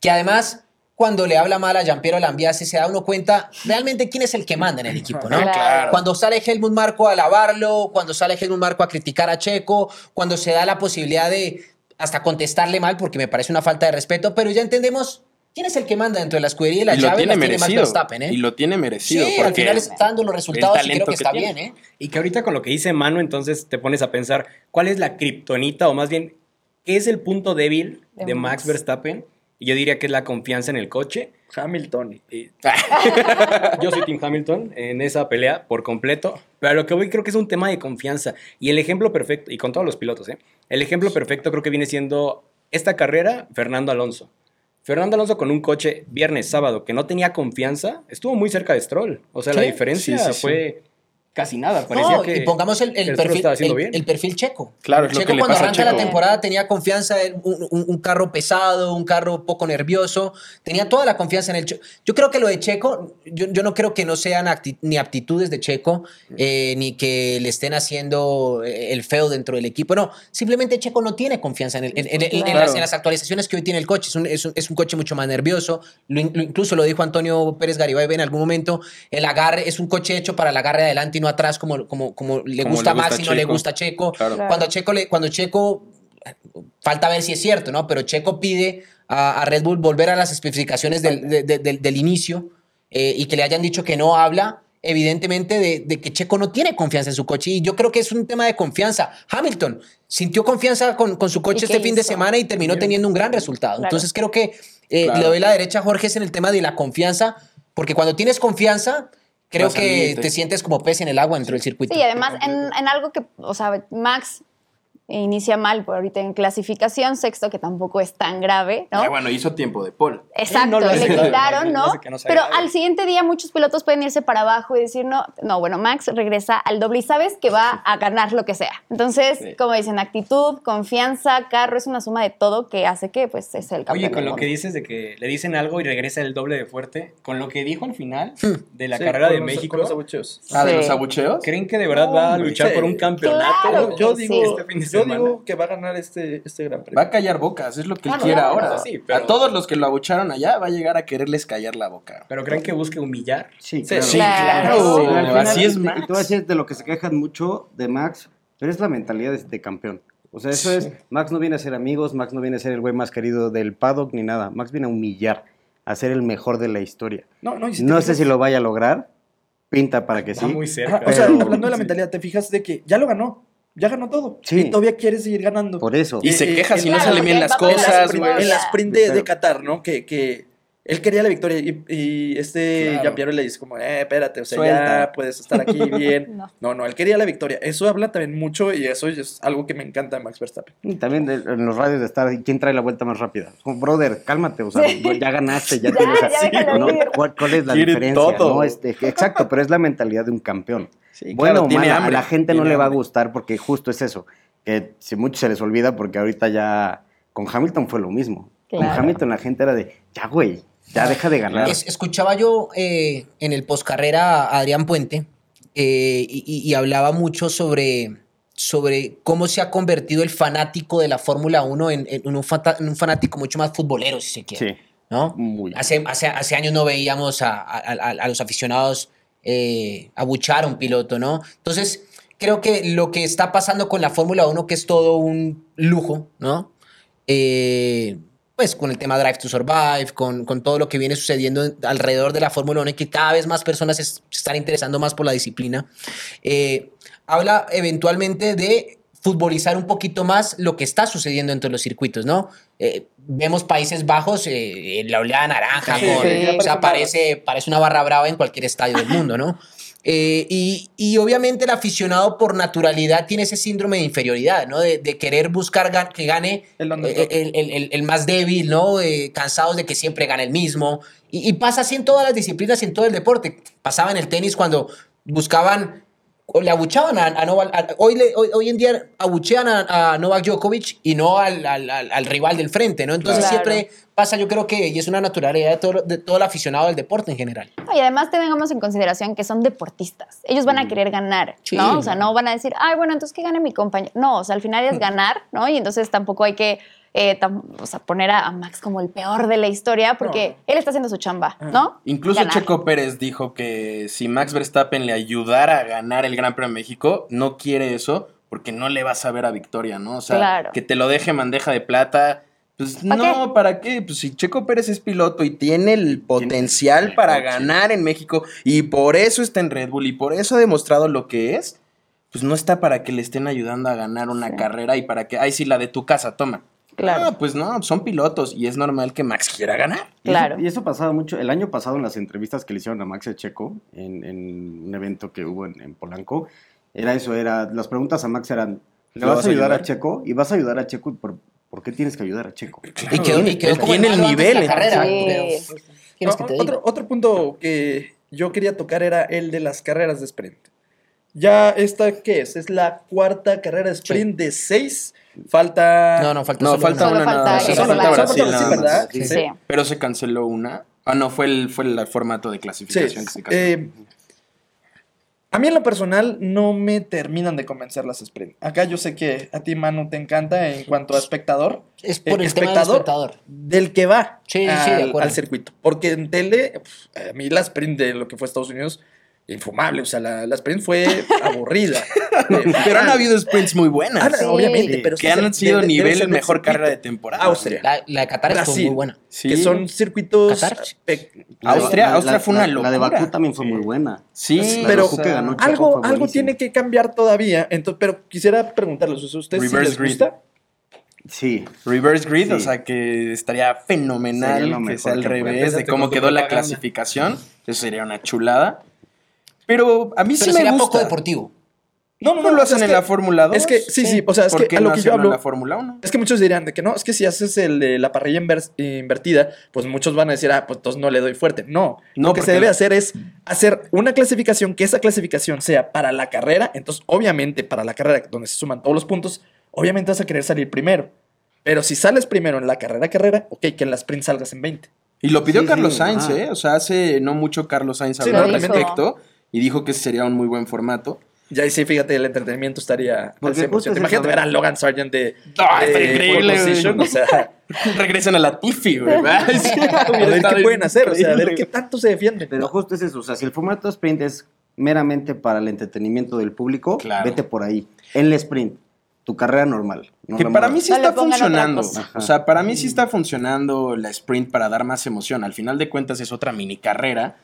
que además cuando le habla mal a Giampiero Lambiase se da uno cuenta realmente quién es el que manda en el equipo, ¿no? Claro. Cuando sale Helmut Marco a alabarlo, cuando sale Helmut Marco a criticar a Checo, cuando se da la posibilidad de hasta contestarle mal porque me parece una falta de respeto, pero ya entendemos quién es el que manda dentro de la escudería y la y lo llave tiene las tiene Max merecido. Verstappen, ¿eh? Y lo tiene merecido. sí, al porque final está dando los resultados y creo que que está tiene. bien, ¿eh? Y que ahorita con lo que dice Manu, entonces te pones a pensar, ¿cuál es la kriptonita o más bien, qué es el punto débil De Max. Verstappen? Yo diría que es la confianza en el coche. Hamilton. Y- yo soy Tim Hamilton en esa pelea por completo, pero a lo que voy creo que es un tema de confianza. Y el ejemplo perfecto, y con todos los pilotos, ¿eh? el ejemplo perfecto creo que viene siendo esta carrera, Fernando Alonso. Fernando Alonso con un coche viernes, sábado, que no tenía confianza, estuvo muy cerca de Stroll. O sea, la diferencia sí, sí, sí. fue casi nada. Parecía No, que y pongamos el, el perfil, el, perfil checo. Claro, es lo checo que le cuando pasa a arranca la Checo. temporada tenía confianza, en un, un- un carro pesado, un carro poco nervioso, tenía toda la confianza en el Checo. Yo creo que lo de Checo, yo, yo no creo que no sean acti- ni aptitudes de Checo, eh, ni que le estén haciendo eh, el feo dentro del equipo. No, simplemente Checo no tiene confianza en, el- en- en- en- en Claro. las, en las actualizaciones que hoy tiene el coche. Es un, es un- es un coche mucho más nervioso. Lo lo- incluso lo dijo Antonio Pérez Garibay en algún momento. El agarre es un coche hecho para el agarre adelante y no atrás, como, como, como le Como gusta Max y no le Checo. gusta a Checo. Claro. Claro. Cuando Checo, le, cuando Checo, falta ver si es cierto, ¿no? Pero Checo pide a, a Red Bull volver a las especificaciones del, de- de- del- del inicio eh, y que le hayan dicho que no habla, evidentemente, de, de que Checo no tiene confianza en su coche. Y yo creo que es un tema de confianza. Hamilton sintió confianza con, con su coche ¿Y qué este fin de hizo? semana y terminó teniendo un gran resultado. Claro. Entonces creo que eh, Claro. le doy la derecha a Jorge es en el tema de la confianza, porque cuando tienes confianza... Creo que te sientes como pez en el agua dentro del circuito. Sí, además en, en algo que, o sea, Max inicia mal por ahorita en clasificación, sexto, que tampoco es tan grave, ¿no? Ah, bueno, hizo tiempo de Paul. Exacto, no lo le quitaron, no ¿no? no Pero grave. al siguiente día muchos pilotos pueden irse para abajo y decir, no, no, bueno, Max regresa al doble y sabes que va a ganar lo que sea. Entonces, Sí. como dicen, actitud, confianza, carro, es una suma de todo que hace que pues es el campeón. Oye, con lo que dices de que le dicen algo y regresa el doble de fuerte, con lo que dijo al final de la Sí, carrera de los- México, con los abucheos. Ah, de Sí. los abucheos. ¿creen que de verdad va a luchar sí. por un campeonato? Claro. Yo que digo, Este fin de yo semana. digo que va a ganar este, este gran Va premio. a callar bocas, es lo que él Ah, no, quiere no, ahora. no, sí, pero- A todos los que lo abucharon allá va a llegar a quererles callar la boca. ¿Pero creen que busque humillar? Sí, Sí, Sí, Claro. claro. Sí, al final, Así es y- Y Max. voy a decir de lo que se quejan mucho de Max, pero es la mentalidad de, de campeón. O sea, eso es, Max no viene a ser amigos, Max no viene a ser el güey más querido del paddock ni nada. Max viene a humillar, a ser el mejor de la historia. No, no, y si No sé si lo vaya a lograr, pinta para que Está sí. muy cerca. O sea, hablando de la mentalidad, te fijas de que ya lo ganó, ya ganó todo. Sí. Y todavía quiere seguir ganando. Por eso. Y se Eh, queja si no claro, salen bien las en cosas, en la sprint de, Qatar, ¿no? Que, que él quería la victoria y, y este Claro. Jean-Pierre le dice como, eh, espérate, o sea, Suelta. ya puedes estar aquí bien. No. no. no, él quería la victoria. Eso habla también mucho y eso es algo que me encanta de Max Verstappen. Y también de- en los radios de estar, ¿quién trae la vuelta más rápida? Oh, brother, cálmate, o sea, ya ganaste, ya, Ya, tienes así. ¿Cuál, cuál es la Quiere diferencia? todo. ¿no? Este, exacto, pero es la mentalidad de un campeón. Sí, bueno claro, o tiene mala, hambre, a la gente no le va a gustar porque justo es eso, que si mucho se les olvida porque ahorita ya con Hamilton fue lo mismo. Con. Hamilton la gente era de, ya güey, ya deja de ganar. Es- escuchaba yo eh, en el postcarrera a Adrián Puente eh, y, y- y hablaba mucho sobre, sobre cómo se ha convertido el fanático de la Fórmula 1 en, en un, fata- en un fanático mucho más futbolero, si se quiere. Sí, ¿no? muy. Hace, hace, hace años no veíamos a, a- a- a los aficionados eh, abuchar a un piloto, ¿no? Entonces, creo que lo que está pasando con la Fórmula 1, que es todo un lujo, ¿no? Eh, pues con el tema Drive to Survive, con, con todo lo que viene sucediendo en- alrededor de la Fórmula 1 y que cada vez más personas se están interesando más por la disciplina, eh, habla eventualmente de futbolizar un poquito más lo que está sucediendo dentro de los circuitos, ¿no? Eh, vemos Países Bajos, eh, en la oleada naranja, Sí, con- sí, o sea, parece una barra brava en cualquier estadio del mundo, ¿no? Eh, y, y obviamente el aficionado por naturalidad tiene ese síndrome de inferioridad, ¿no? De, de querer buscar gan- que gane El eh, el, el- el- el más débil, ¿no? Eh, cansados de que siempre gana el mismo. Y, y pasa así en todas las disciplinas y en todo el deporte. Pasaba en el tenis cuando buscaban le abuchaban a, a Novak. a- hoy, le- hoy, hoy en día abuchean a, a Novak Djokovic y no al, al- al- al rival del frente, ¿no? Entonces Claro. siempre pasa, yo creo que, y es una naturalidad de todo, de todo el aficionado del deporte en general. Y además tengamos en consideración que son deportistas. Ellos van a querer ganar, Sí. ¿no? O sea, no van a decir, ay, bueno, entonces que gane mi compañero. No, o sea, al final es ganar, ¿no? Y entonces tampoco hay que eh, tam- o sea, poner a, a Max como el peor de la historia porque él está haciendo su chamba, ¿no? Incluso Ganar. Checo Pérez dijo que si Max Verstappen le ayudara a ganar el Gran Premio de México, no quiere eso porque no le va a saber a victoria, ¿no? O sea, Claro. que te lo deje bandeja de plata. Pues ¿Pa' no, qué? ¿para qué? Pues si Checo Pérez es piloto y tiene el potencial el para coche. ganar en México y por eso está en Red Bull y por eso ha demostrado lo que es, pues no está para que le estén ayudando a ganar una Sí. carrera y para que, ay, sí, la de tu casa, toma. Claro. No, pues no, son pilotos y es normal que Max quiera ganar. Y eso- Claro. Y eso pasaba mucho. El año pasado en las entrevistas que le hicieron a Max Checo en, en un evento que hubo en, en Polanco, era eso, era, las preguntas a Max eran, ¿le ¿Lo vas, a ayudar, a? Checo? ¿Y vas a ayudar a Checo? ¿Por, ¿por qué tienes que ayudar a Checo? y quedó, y quedó como tiene el nivel, la carrera. Sí. pero, ¿quieres que No, te diga? otro, otro punto que yo quería tocar era el de las carreras de sprint. Ya esta, ¿qué es? Es la cuarta carrera de sprint de seis. Falta... No, no, falta No, solo falta una. Una falta Solo Brasil Brasil, nada más. ¿verdad? Sí. Sí. Pero se canceló una. Ah, no, fue el, fue el formato de Sí. clasificación que se canceló. eh, a mí en lo personal no me terminan de convencer las sprint. Acá yo sé que a ti, Manu, te encanta en cuanto a espectador. Es por eh, el tema del espectador. Del que va Sí, sí, sí, al, de acuerdo. al circuito. Porque en tele, pf, a mí la sprint de lo que fue Estados Unidos, infumable. O sea, la, la sprint fue aburrida. Eh, Pero han mal. habido sprints muy buenas. Ah, obviamente, Sí. pero que sí han sido debe nivel del mejor circuito. carrera de temporada. Austria. La, la de Qatar estuvo Brasil. muy buena. Sí. Que son circuitos. Qatar. pe- Austria- La- Austria la- fue una la- La de locura. Bakú también fue Sí. muy buena. Sí, de pero que ganó algo, algo tiene que cambiar todavía. Entonces, pero quisiera preguntarles, ¿a ¿ustedes sí Reverse les grid. gusta? Sí. Reverse grid, Sí. o sea que estaría fenomenal que sea al revés de cómo quedó la clasificación. Eso sería una chulada. Pero a mí sí Pero me sería gusta. poco deportivo. No, no, ¿No no, lo hacen en que- la Fórmula 2? Es que, sí, sí, o sea, es ¿Por que a lo no que yo hacerlo en hablo. la Fórmula 1? Es que muchos dirían de que no, es que si haces el de la parrilla inver- invertida, pues muchos van a decir, ah, pues entonces no le doy fuerte. No, No, lo que se debe hacer es hacer una clasificación, que esa clasificación sea para la carrera, entonces obviamente para la carrera donde se suman todos los puntos, obviamente vas a querer salir primero. Pero si sales primero en la carrera, carrera, ok, que en la sprint salgas en 20. Y lo pidió Sí, sí, Carlos Sainz. ¿eh? O sea, hace no mucho Carlos Sainz Sí, habló lo al respecto y dijo que ese sería un muy buen formato. Ya ahí sí, fíjate, el entretenimiento estaría al Porque 100%. justo es Imagínate eso, ver a. Logan Sargent de, Ah, está de increíble, position, o sea, Regresan a la Tiffy, güey. qué pueden hacer, o sea, a ver qué tanto se defienden. Pero justo es eso. O sea, si el formato sprint es meramente para el entretenimiento del público, Claro. vete por ahí. En el sprint, tu carrera normal. no Que para mí sí está funcionando. O sea, para mí sí está funcionando la sprint para dar más emoción. Al final de cuentas es otra mini carrera.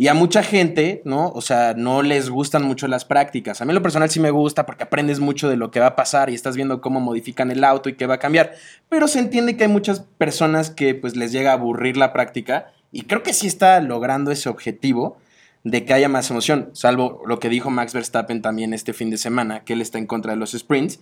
Y a mucha gente, ¿no? O sea, no les gustan mucho las prácticas. A mí lo personal sí me gusta porque aprendes mucho de lo que va a pasar y estás viendo cómo modifican el auto y qué va a cambiar. Pero se entiende que hay muchas personas que pues les llega a aburrir la práctica Y creo que sí está logrando ese objetivo de que haya más emoción, salvo lo que dijo Max Verstappen también este fin de semana, que él está en contra de los sprints.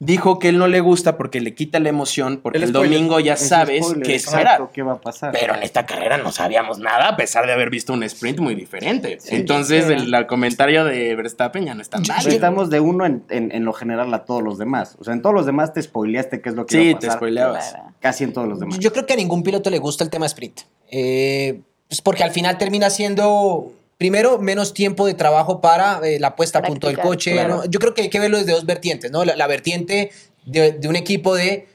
Dijo que él no le gusta porque le quita la emoción, porque el, domingo ya sabes spoiler, qué esperar. ¿Qué va a pasar? Pero en esta carrera no sabíamos nada, a pesar de haber visto un sprint muy diferente. Sí, Entonces, sí. el, el comentario de Verstappen ya no es tan válido. Estamos de uno en, en- en lo general a todos los demás. O sea, en todos los demás te spoileaste qué es lo que Sí, iba a te spoileabas. Casi en todos los demás. Yo creo que a ningún piloto le gusta el tema sprint. Eh, pues porque al final termina siendo, primero, menos tiempo de trabajo para eh, la puesta a punto del coche. claro. ¿no? Yo creo que hay que verlo desde dos vertientes, ¿no? La, la vertiente de, de un equipo de,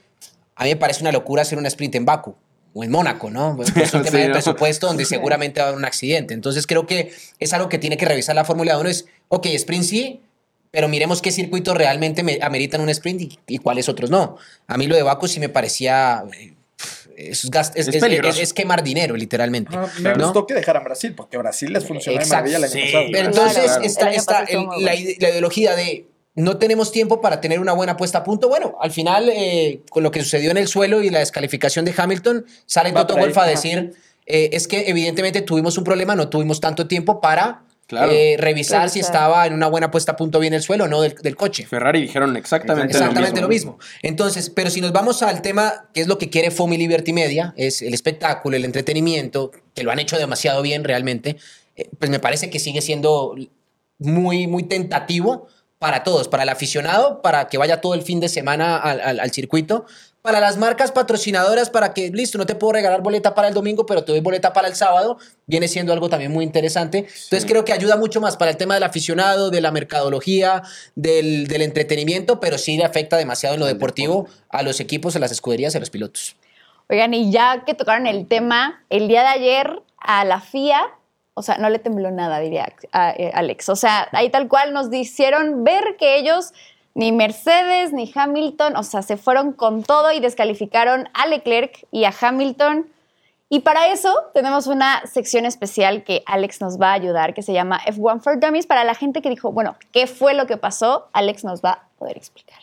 a mí me parece una locura hacer un sprint en Baku o en Mónaco, ¿no? Pues es un tema Sí, de ¿no? presupuesto donde seguramente va a haber un accidente. Entonces creo que es algo que tiene que revisar la Fórmula 1. Es, ok, sprint sí, pero miremos qué circuitos realmente me- ameritan un sprint y, y cuáles otros no. A mí lo de Baku sí me parecía... Es, es- Es es- peligroso. es- es quemar dinero, literalmente. Ah, me ¿no? gustó que dejaran Brasil, porque Brasil les funcionó de Exacto. maravilla el año Sí. pasado. Pero entonces claro. está, el- la, ide- la ideología de no tenemos tiempo para tener una buena puesta a punto. Bueno, al final, eh, con lo que sucedió en el suelo y la descalificación de Hamilton, sale Va Toto Wolff a decir, eh, es que evidentemente tuvimos un problema, no tuvimos tanto tiempo para Claro. eh, revisar si estaba en una buena puesta a punto bien el suelo o no del, del coche. Ferrari dijeron exactamente, Exactamente lo lo mismo. mismo. Entonces, pero si nos vamos al tema, que es lo que quiere Fomi Liberty Media, es el espectáculo, el entretenimiento, que lo han hecho demasiado bien realmente, eh, pues me parece que sigue siendo muy, muy tentativo para todos, para el aficionado, para que vaya todo el fin de semana al, al- al circuito, para las marcas patrocinadoras, para que, listo, no te puedo regalar boleta para el domingo, pero te doy boleta para el sábado, viene siendo algo también muy interesante. Entonces creo que ayuda mucho más para el tema del aficionado, de la mercadología, del, del entretenimiento, pero sí le afecta demasiado en lo deportivo a los equipos, a las escuderías y a los pilotos. Oigan, y ya que tocaron el tema, el día de ayer a la FIA, o sea, no le tembló nada, diría a- eh, Alex. O sea, ahí tal cual nos hicieron ver que ellos, ni Mercedes ni Hamilton, o sea, se fueron con todo y descalificaron a Leclerc y a Hamilton. Y para eso tenemos una sección especial que Alex nos va a ayudar, que se llama F1 for Dummies. Para la gente que dijo, bueno, ¿qué fue lo que pasó? Alex nos va a poder explicar.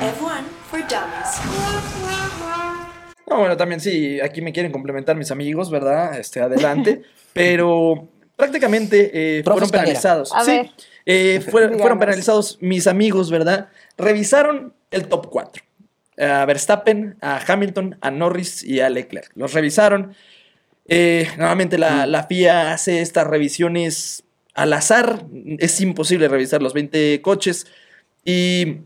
F1 for Dummies. No, bueno, también sí, aquí me quieren complementar mis amigos, ¿verdad? Este, adelante. Pero prácticamente eh, fueron penalizados. A sí, ver. Eh, fueron, penalizados mis amigos, ¿verdad? Revisaron el top 4. A Verstappen, a Hamilton, a Norris y a Leclerc. Los revisaron. Eh, nuevamente la, la FIA hace estas revisiones al azar. Es imposible revisar los 20 coches. Y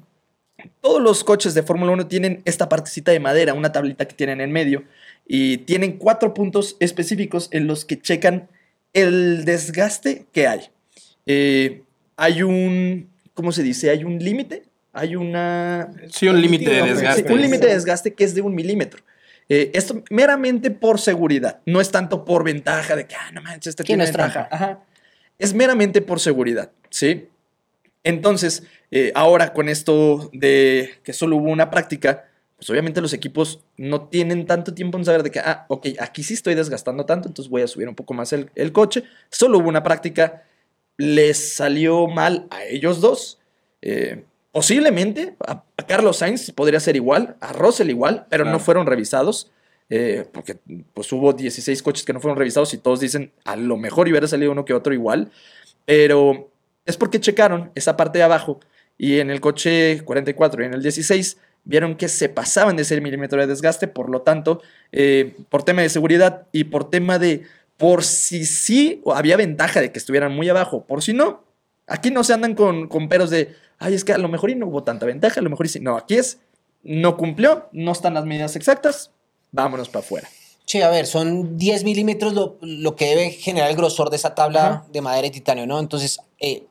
todos los coches de Fórmula 1 tienen esta partecita de madera, una tablita que tienen en medio. Y tienen cuatro puntos específicos en los que checan el desgaste que hay. Eh, hay un, ¿cómo se dice? Hay un límite. Hay una... Sí, un límite de desgaste. un límite de desgaste que es de un milímetro. Eh, esto meramente por seguridad. No es tanto por ventaja de que, ah, no manches, este tiene no es ventaja. Ajá. Es meramente por seguridad, ¿sí? Entonces, eh, ahora con esto de que solo hubo una práctica, pues obviamente los equipos no tienen tanto tiempo en saber de que, ah, ok, aquí sí estoy desgastando tanto, entonces voy a subir un poco más el, el coche. Solo hubo una práctica, les salió mal a ellos dos. Eh, posiblemente a, a Carlos Sainz podría ser igual, a Russell igual, pero no fueron revisados. eh, porque pues hubo 16 coches que no fueron revisados y todos dicen a lo mejor hubiera salido uno que otro igual. Pero es porque checaron esa parte de abajo y en el coche 44 y en el 16 vieron que se pasaban de ese milímetro de desgaste, por lo tanto, eh, por tema de seguridad y por tema de por si sí o había ventaja de que estuvieran muy abajo, por si no, aquí no se andan con, con peros de, ay, es que a lo mejor y no hubo tanta ventaja, a lo mejor y sí. No, aquí es, no cumplió, no están las medidas exactas, vámonos para afuera. Sí, a ver, son 10 milímetros lo, lo que debe generar el grosor de esa tabla Ajá. de madera y titanio, ¿no? Entonces, eh,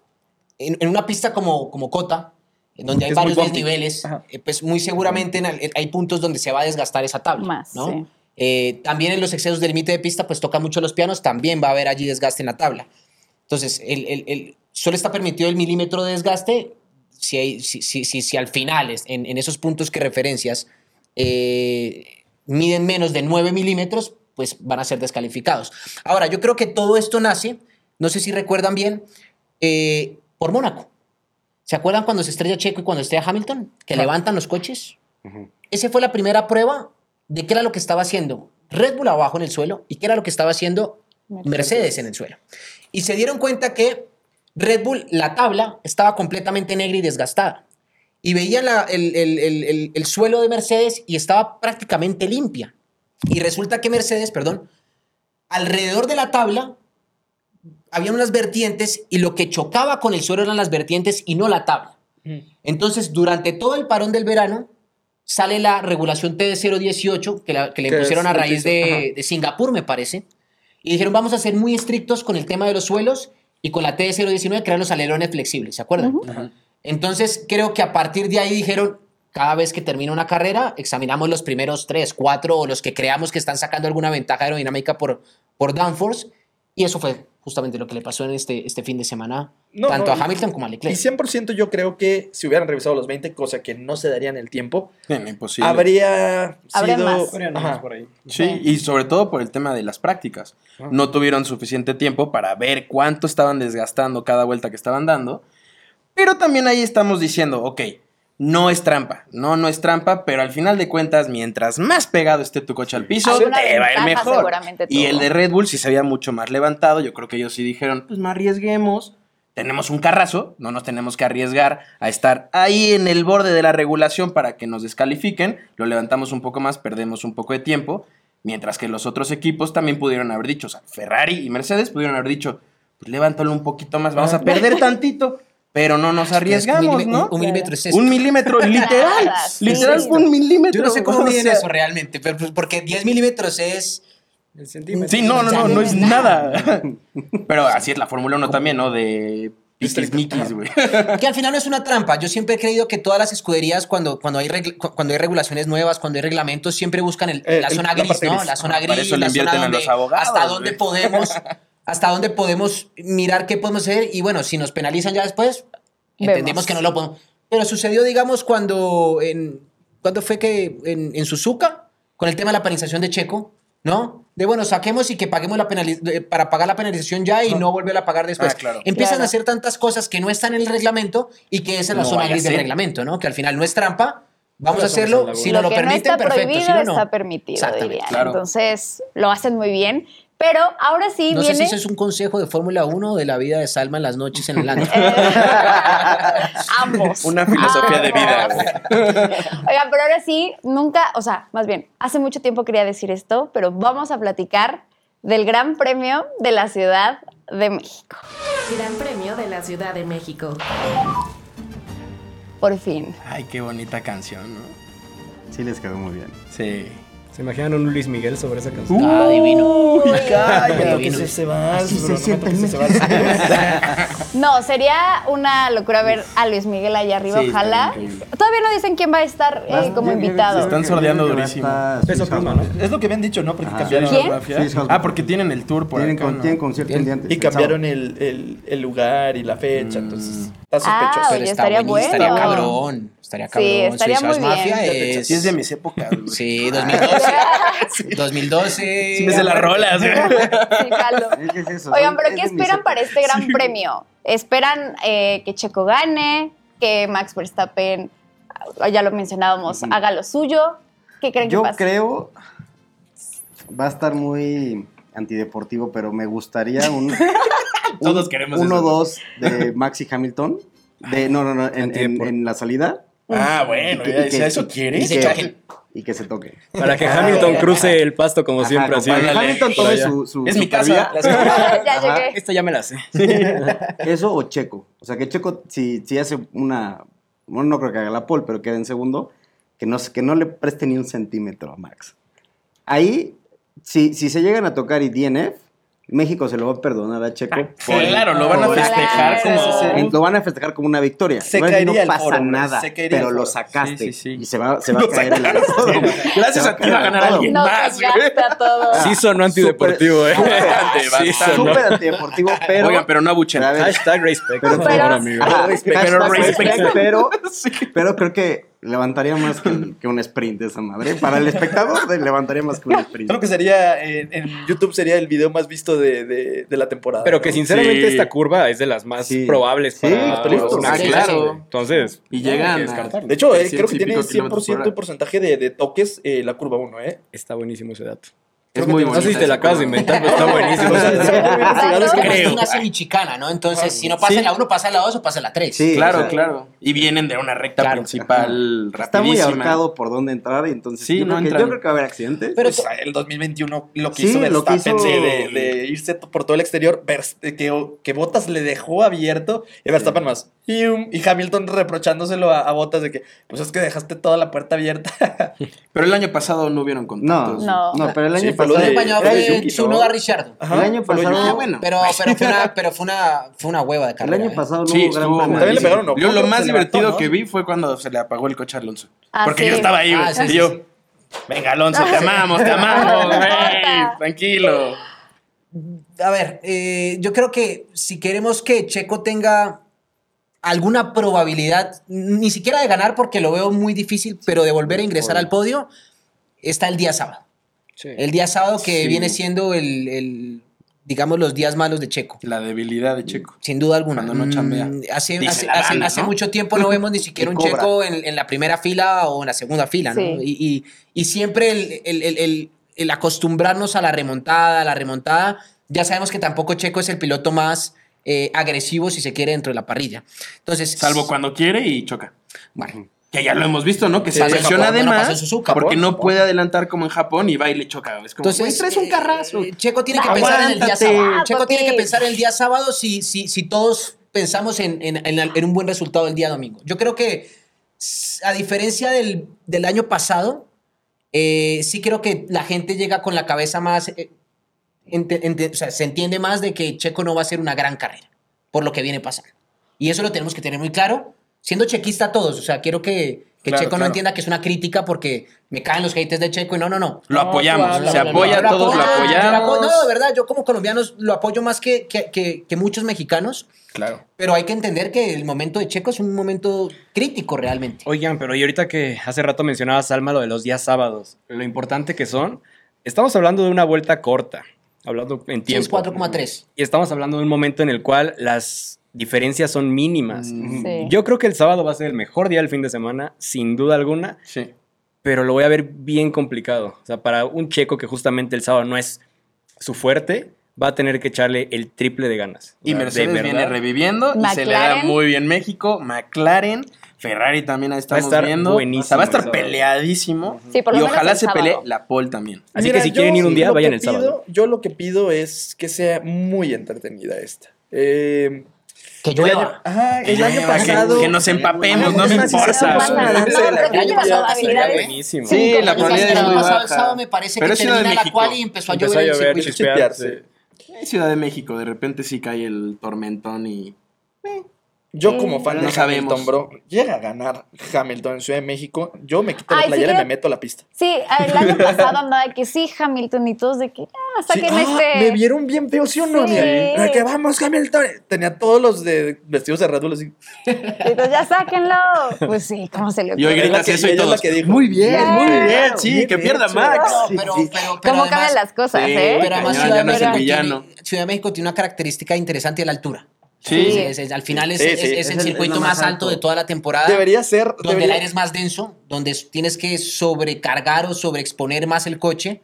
en, en una pista como, como Cota, en donde hay Es varios desniveles, eh, pues muy seguramente en al- hay puntos donde se va a desgastar esa tabla, Más, ¿no? sí. Eh, también en los excesos del límite de pista, pues toca mucho los pianos, también va a haber allí desgaste en la tabla. Entonces, el, el- el- solo está permitido el milímetro de desgaste si, hay- si, si, si, si al final, en, en esos puntos que referencias, eh, miden menos de 9 milímetros, pues van a ser descalificados. Ahora, yo creo que todo esto nace, no sé si recuerdan bien, eh, por Mónaco. ¿Se acuerdan cuando se estrella Checo y cuando estrella Hamilton? Que levantan los coches. Esa fue la primera prueba de qué era lo que estaba haciendo. Red Bull abajo en el suelo y qué era lo que estaba haciendo Mercedes. Mercedes en el suelo. Y se dieron cuenta que Red Bull, la tabla, estaba completamente negra y desgastada. Y veían la- el, el- el- el- el suelo de Mercedes y estaba prácticamente limpia. Y resulta que Mercedes, perdón, alrededor de la tabla había unas vertientes y lo que chocaba con el suelo eran las vertientes y no la tabla. Entonces, durante todo el parón del verano, sale la regulación TD018 que, la- que le pusieron a raíz de, de Singapur, me parece. Y dijeron, vamos a ser muy estrictos con el tema de los suelos y con la TD019 crear los alerones flexibles, ¿se acuerdan? Entonces, creo que a partir de ahí dijeron, cada vez que termina una carrera, examinamos los primeros tres, cuatro o los que creamos que están sacando alguna ventaja aerodinámica por, por downforce. Y eso fue justamente lo que le pasó en este, este fin de semana, No, tanto no, a y- Hamilton como a Y Leclerc. 100% yo creo que si hubieran revisado los 20, cosa que no se daría en el tiempo, Bien, imposible. habría Habría sido... más por ahí. Sí, y sobre todo por el tema de las prácticas. No tuvieron suficiente tiempo para ver cuánto estaban desgastando cada vuelta que estaban dando. Pero también ahí estamos diciendo, ok, no es trampa, no, no es trampa, pero al final de cuentas, mientras más pegado esté tu coche al piso, te va a ir mejor. Y el de Red Bull sí se veía mucho más levantado. Yo creo que ellos sí dijeron, pues no arriesguemos. Tenemos un carrazo, no nos tenemos que arriesgar a estar ahí en el borde de la regulación para que nos descalifiquen. Lo levantamos un poco más, perdemos un poco de tiempo. Mientras que los otros equipos también pudieron haber dicho, o sea, Ferrari y Mercedes pudieron haber dicho, pues levántalo un poquito más, vamos a perder tantito, pero no nos arriesgamos, Un ¿no? Un, milímetro es esto. Un milímetro, literal, sí. literal un milímetro. Yo no sé cómo o miden sea, eso realmente, pero pues, porque 10 milímetros es... El centímetro. Sí, no, no, no, no es nada. Pero así es la Fórmula 1 también, ¿no? De piquis güey. Que al final no es una trampa. Yo siempre he creído que todas las escuderías, cuando, cuando, hay, cuando hay regulaciones nuevas, cuando hay reglamentos, siempre buscan el- Eh, la zona gris, ¿no? gris. La zona Ah, gris, la zona donde, los abogados, hasta dónde güey. podemos, hasta dónde podemos mirar qué podemos hacer. Y bueno, si nos penalizan ya después, entendemos Vemos. que no lo podemos. Pero sucedió, digamos, cuando en, ¿cuándo fue que en, en Suzuka, con el tema de la penalización de Checo, ¿no? De bueno, saquemos y que paguemos la penalización, para pagar la penalización ya y no volver a pagar después. Ah, claro. Empiezan Claro. a hacer tantas cosas que no están en el reglamento y que esa es la No zona gris del reglamento, ¿no? Que al final no es trampa, vamos a hacerlo, si bola. no lo, no permiten, está perfecto, prohibido si no, no. está permitido, dirían. claro. Entonces, lo hacen muy bien. Pero ahora sí No sé si eso es un consejo de Fórmula 1 o de la vida de Salma en las noches en el antro. Ambos. Una filosofía de vida. Oigan, pero ahora sí, nunca, o sea, más bien, hace mucho tiempo quería decir esto, pero vamos a platicar del Gran Premio de la Ciudad de México. Gran Premio de la Ciudad de México. Por fin. Ay, qué bonita canción, ¿no? Sí les quedó muy bien. Sí. ¿Se imaginan un Luis Miguel sobre esa canción? ah, divino. Uy, cállate, Divino. que se va. Así se siente en No, sería una locura ver a Luis Miguel allá arriba, Sí, ojalá. increíble. Todavía no dicen quién va a estar eh, como invitado. Se están sordeando durísimo. Peso pluma, ¿no? Es lo que habían dicho, ¿no? Porque Ajá. cambiaron... Sí, es Ah, porque tienen el tour por Tienen, acá, con- ¿no? tienen concierto el día antes. Y el cambiaron el, el, el lugar y la fecha, entonces está sospechoso. Ah, Pero oye, está estaría buenísimo, estaría bueno. cabrón. Estaría Sí, cabrón. estaría Suiza muy bien. Mafia es... Sí, es de mis épocas, güey. Sí, 2012. 2012. Sí me sé las rolas, güey. Sí, es eso, Oigan, pero es ¿qué esperan para este gran premio? ¿Esperan eh, que Checo gane? ¿Que Max Verstappen, ah, ya lo mencionábamos, haga lo suyo? ¿Qué creen Yo que pasa? creo va a estar muy antideportivo, pero me gustaría un Todos queremos eso. 1-2 de Max y Hamilton. De, no, no, no, en, en- en la salida. Ah, bueno, Y que- ya, y que- si a eso y se que- choquen. Y que se toque. Para que Hamilton cruce el pasto como Ajá, siempre, así. para que Ándale, Hamilton tome su, su Es mi casa. ya. Esta ya me la sé. Eso o Checo. O sea, que Checo, si, si hace una. Bueno, no creo que haga la pole, pero quede en segundo. Que no, que no le preste ni un centímetro a Max. Ahí, si, si se llegan a tocar y DNF, México se lo va a perdonar a Checo. por- Claro, lo van a por- festejar como. Lo van a festejar como una victoria. Se a decir, caería el no pasa foro, güey, nada, se caería el pero lo sacaste. Sí, sí, sí. Y se va, se va a caer el sacaste. Gracias a ti va a ganar todo. alguien No más, gasta todo. Sí sonó antideportivo, eh. Sí. Súper antideportivo, pero. Oigan, pero no abuchen. A Hashtag respect, Pero- pero, pero creo que levantaría más que, que un sprint esa madre. Para el espectador, levantaría más que un sprint. Creo que sería, en, en YouTube sería el video más visto de, de, de la temporada. Pero que sinceramente Sí. esta curva es de las más Sí. probables Sí, para Ah, accidente. claro. Entonces, Y llegan que a-. De hecho, eh, creo que tiene pico kilómetros por 100% hora. porcentaje de, de toques eh, la curva 1, ¿eh? Está buenísimo ese dato. Es muy No sé si te la acabas de inventar, pero está buenísimo. O sea, Es que- Creo. una semichicana, ¿no? Entonces, si no pasa la 1, pasa la 2 o pasa la 3. Sí, Claro, o sea, claro. Y vienen de una recta Claro. principal Está muy rapidísima. ahorcado por dónde entrar y entonces Sí, yo, no creo que, yo creo que va a haber accidentes. Pero Pues, el 2021 lo que Sí, hizo lo que Verstappen hizo- de, irse por todo el exterior, Vers- que, que Bottas le dejó abierto y Verstappen más. Y, y Hamilton reprochándoselo a, a Bottas de que, pues es que dejaste toda la puerta abierta. Pero el año pasado no hubieron no, contactos. No. no, pero el año pasado. El año de fue Yuki, su ¿no? noda Richardo. El año pasado. Ah, bueno. Pero, pero, fue una, pero fue, una, fue una hueva de El carrera. año ¿eh? pasado no Sí, hubo gran estuvo premio. También le pegaron, ¿no? Yo lo más divertido que vi fue cuando se le apagó el coche a Alonso. Ah, Porque sí. yo estaba ahí, güey. Ah, sí, y sí, yo, sí. venga, Alonso, te amamos, te amamos, güey. Tranquilo. A ver, eh, yo creo que si queremos que Checo tenga alguna probabilidad, ni siquiera de ganar porque lo veo muy difícil, pero de volver a ingresar al podio, está el día sábado. El día sábado que Sí. viene siendo el, el, digamos, los días malos de Checo. La debilidad de Checo. Sin duda alguna. Cuando no chambea. Mm, Hace, Dice hace, hace- mucho tiempo no vemos ni siquiera un cobra. checo en, en la primera fila o en la segunda fila, ¿no? Sí. Y, y- y siempre el, el- el- el- el acostumbrarnos a la remontada, a la remontada, ya sabemos que tampoco Checo es el piloto más eh, agresivo, si se quiere, dentro de la parrilla. Entonces, Salvo cuando quiere y choca. Bueno, Que ya lo hemos visto, ¿no? Que se presiona Japón, de bueno, pasó en más Suzuka, porque no puede adelantar como en Japón y va y le choca. Es como, Entonces, traes un eh, carrazo. eh, Checo tiene que pensar en el día sábado. Checo tiene que pensar en el día sábado si, si, si todos pensamos en, en- en- en un buen resultado el día domingo. Yo creo que, a diferencia del, del año pasado, eh, sí creo que la gente llega con la cabeza más. eh, ente- ente- o sea, se entiende más de que Checo no va a ser una gran carrera, por lo que viene pasando. Y eso lo tenemos que tener muy claro, siendo chequista todos. O sea, quiero que, que Claro, Checo no claro. entienda que es una crítica porque me caen los haters de Checo y no, no, no. Lo apoyamos. claro, se no, no, apoya, Yo todos lo apoyamos. No, de verdad, yo como colombiano lo apoyo más que, que, que- que muchos mexicanos, Claro. pero hay que entender que el momento de Checo es un momento crítico realmente. Oigan, pero y ahorita que hace rato mencionaba Salma lo de los días sábados, lo importante que son, estamos hablando de una vuelta corta, hablando en tiempo. 4,3. Y estamos hablando de un momento en el cual las diferencias son mínimas. Sí. Yo creo que el sábado va a ser el mejor día del fin de semana, sin duda alguna, Sí. pero lo voy a ver bien complicado. O sea, para un checo que justamente el sábado no es su fuerte, va a tener que echarle el triple de ganas. Y Mercedes viene reviviendo y se le da McLaren. muy bien México. McLaren, Ferrari también ahí estamos estar viendo. buenísimo O sea, va a estar peleadísimo. Sí, por lo y menos ojalá el se sábado. pelee la pole también. Así Mira, que si quieren ir un día, vayan el sábado. Yo lo que pido es que sea muy entretenida esta. Eh, Que el año, llueva. ajá, el Que año llueva, que- pasado. que nos empapemos, no me importa. la las probabilidades- buenísimo. Sí, la probabilidad es muy el año pasado, baja. el sábado me parece Pero que es Ciudad de termina la México. cual y empezó a Empezó llover en el circuito. En Ciudad de México, de repente sí cae el tormentón y. Yo como fan No de Hamilton, sabemos. bro, llega a ganar Hamilton en Ciudad de México, yo me quito la Ay, sí playera y me meto a la pista. Sí, el año pasado andaba de que sí, Hamilton y todos de que, ah, Sí, saquen ah, este. Me vieron bien feo, ¿sí o no? Sí. De que vamos, Hamilton. Tenía todos los de vestidos de Red Bull así. Entonces, ya sáquenlo. Pues sí, ¿cómo se le Y hoy ocurre? Es la gritas que- eso y la dijo. Muy bien, Bien. muy bien. Bien Sí, que pierda hecho. Max. No, pero, pero, pero ¿Cómo además- cambian las cosas, Sí, eh? Pero además Ciudad, ya de no es el México villano. tiene, Ciudad de México tiene una característica interesante, la altura. Sí. Es- es- al final es, Sí, es- sí, es es el el- circuito más más alto alto. de toda la temporada. Debería ser. donde el aire es más denso, donde tienes que sobrecargar o sobreexponer más el coche.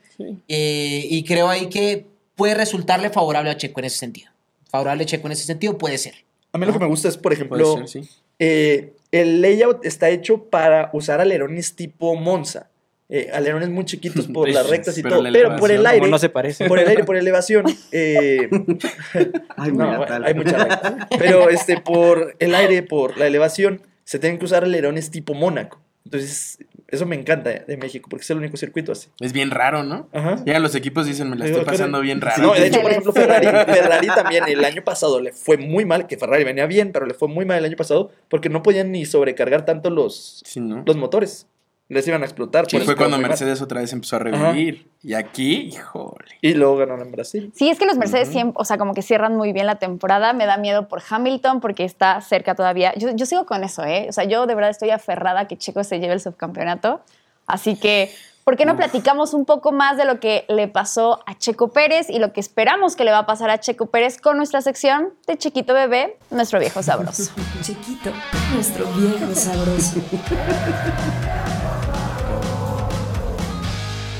Eh, y creo ahí que puede resultarle favorable a Checo en ese sentido. Favorable a Checo en ese sentido puede ser. A mí lo que me gusta es, por ejemplo, ser, sí. eh, el layout está hecho para usar alerones tipo Monza. Eh, alerones muy chiquitos por las rectas y Pero todo. Pero por el aire. No se parece. Por el aire, por elevación. eh, Ay, no, mira, bueno, tal. hay mucha recta. Pero este, por el aire, por la elevación, se tienen que usar alerones tipo Mónaco. Entonces, eso me encanta de México, porque es el único circuito así. Es bien raro, ¿no? Ajá. Llegan los equipos dicen, me la estoy ¿qué pasando bien raro. No, de hecho, por ejemplo, Ferrari, Ferrari también el año pasado le fue muy mal, que Ferrari venía bien, pero le fue muy mal el año pasado porque no podían ni sobrecargar tanto los, Sí, ¿no? los motores. Les iban a explotar. Sí, por fue cuando. Mercedes otra vez empezó a revivir. Y aquí, híjole. Y luego ganaron en Brasil. Sí, es que los Mercedes siempre, o sea, como que cierran muy bien la temporada. Me da miedo por Hamilton porque está cerca todavía. Yo, yo sigo con eso, ¿eh? O sea, yo de verdad estoy aferrada a que Checo se lleve el subcampeonato. Así que, ¿por qué no platicamos un poco más de lo que le pasó a Checo Pérez y lo que esperamos que le va a pasar a Checo Pérez con nuestra sección de Chiquito Bebé, nuestro viejo sabroso? Chiquito, nuestro viejo sabroso.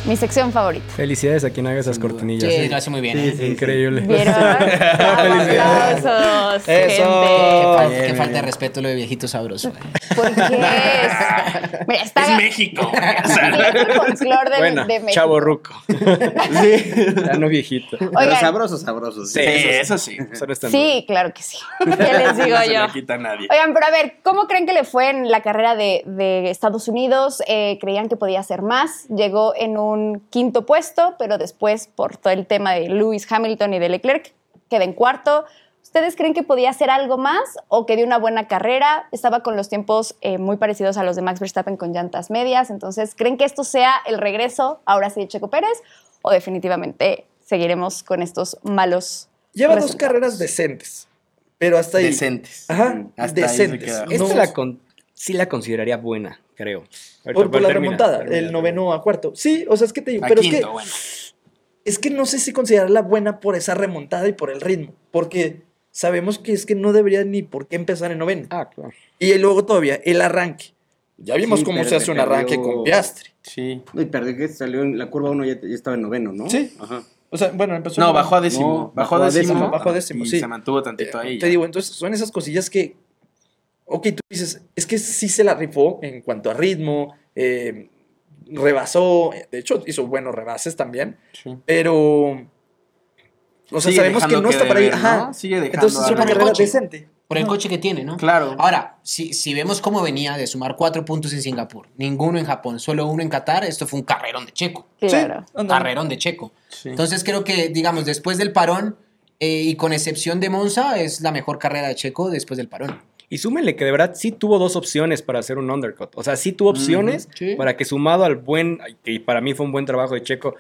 Mi sección favorita. Felicidades a quien haga esas cortinillas. Sí, lo hace muy bien. ¿eh? Increíble. ¿Vieron? Aplausos, Eso. Qué, gente. fal- Bien, qué bien. falta de respeto lo de viejito sabroso. eh. ¿Por qué es? Mira, está Es México. güey, o Sí, sea, es el folclor de, Bueno, de México. chavo ruco. Sí. Ya no viejito. Pero Oigan, sabrosos, sabrosos. sí, eso sí. Eso no está sí, claro que sí. ¿Qué les digo No se yo? le quita a nadie. Oigan, pero a ver, ¿cómo creen que le fue en la carrera de, de Estados Unidos? Eh, ¿Creían que podía hacer más? Llegó en un quinto puesto, pero después, por todo el tema de Lewis Hamilton y de Leclerc, queda en cuarto. ¿Ustedes creen que podía hacer algo más o que dio una buena carrera? Estaba con los tiempos eh, muy parecidos a los de Max Verstappen con llantas medias. Entonces, ¿creen que esto sea el regreso ahora sí de Checo Pérez o definitivamente seguiremos con estos malos Lleva dos carreras decentes, pero hasta ahí. Decentes. Ajá, Hasta ahí se decentes. Esta No- la con- sí la consideraría buena, creo. Ahorita, por, por la termina, remontada, termina, el termina. noveno a cuarto. Sí, o sea, es que te digo, A pero quinto, es que, bueno. es que no sé si considerarla buena por esa remontada y por el ritmo, porque sabemos que es que no debería ni por qué empezar en noveno. Ah, claro. Y luego todavía el arranque. Ya vimos Sí, cómo pero se hace un perdió- arranque con Piastri. Sí. Y perdí que salió en la curva 1 ya, ya estaba en noveno, ¿no? Sí. Ajá. O sea, bueno, empezó No, bajó a décimo. No, bajó a décimo. décimo, bajó a décimo, y sí. se mantuvo tantito ahí. Te ya. digo, entonces son esas cosillas que, ok, tú dices, es que sí se la rifó en cuanto a ritmo, eh, rebasó, de hecho hizo buenos rebases también, Sí. pero, o sea, Sigue sabemos que no está para ahí, deber, ¿no? ajá. Sigue dejando Entonces es una Por el carrera coche. decente. Por el coche que tiene, ¿no? Claro. Ahora, si, si vemos cómo venía de sumar cuatro puntos en Singapur, ninguno en Japón, solo uno en Qatar, esto fue un carrerón de Checo. Claro. Sí. Carrerón de Checo. Sí. Entonces creo que, digamos, después del parón, eh, y con excepción de Monza, es la mejor carrera de Checo después del parón. Y súmenle que de verdad sí tuvo dos opciones para hacer un undercut. O sea, sí tuvo opciones sí. para que sumado al buen, que para mí fue un buen trabajo de Checo,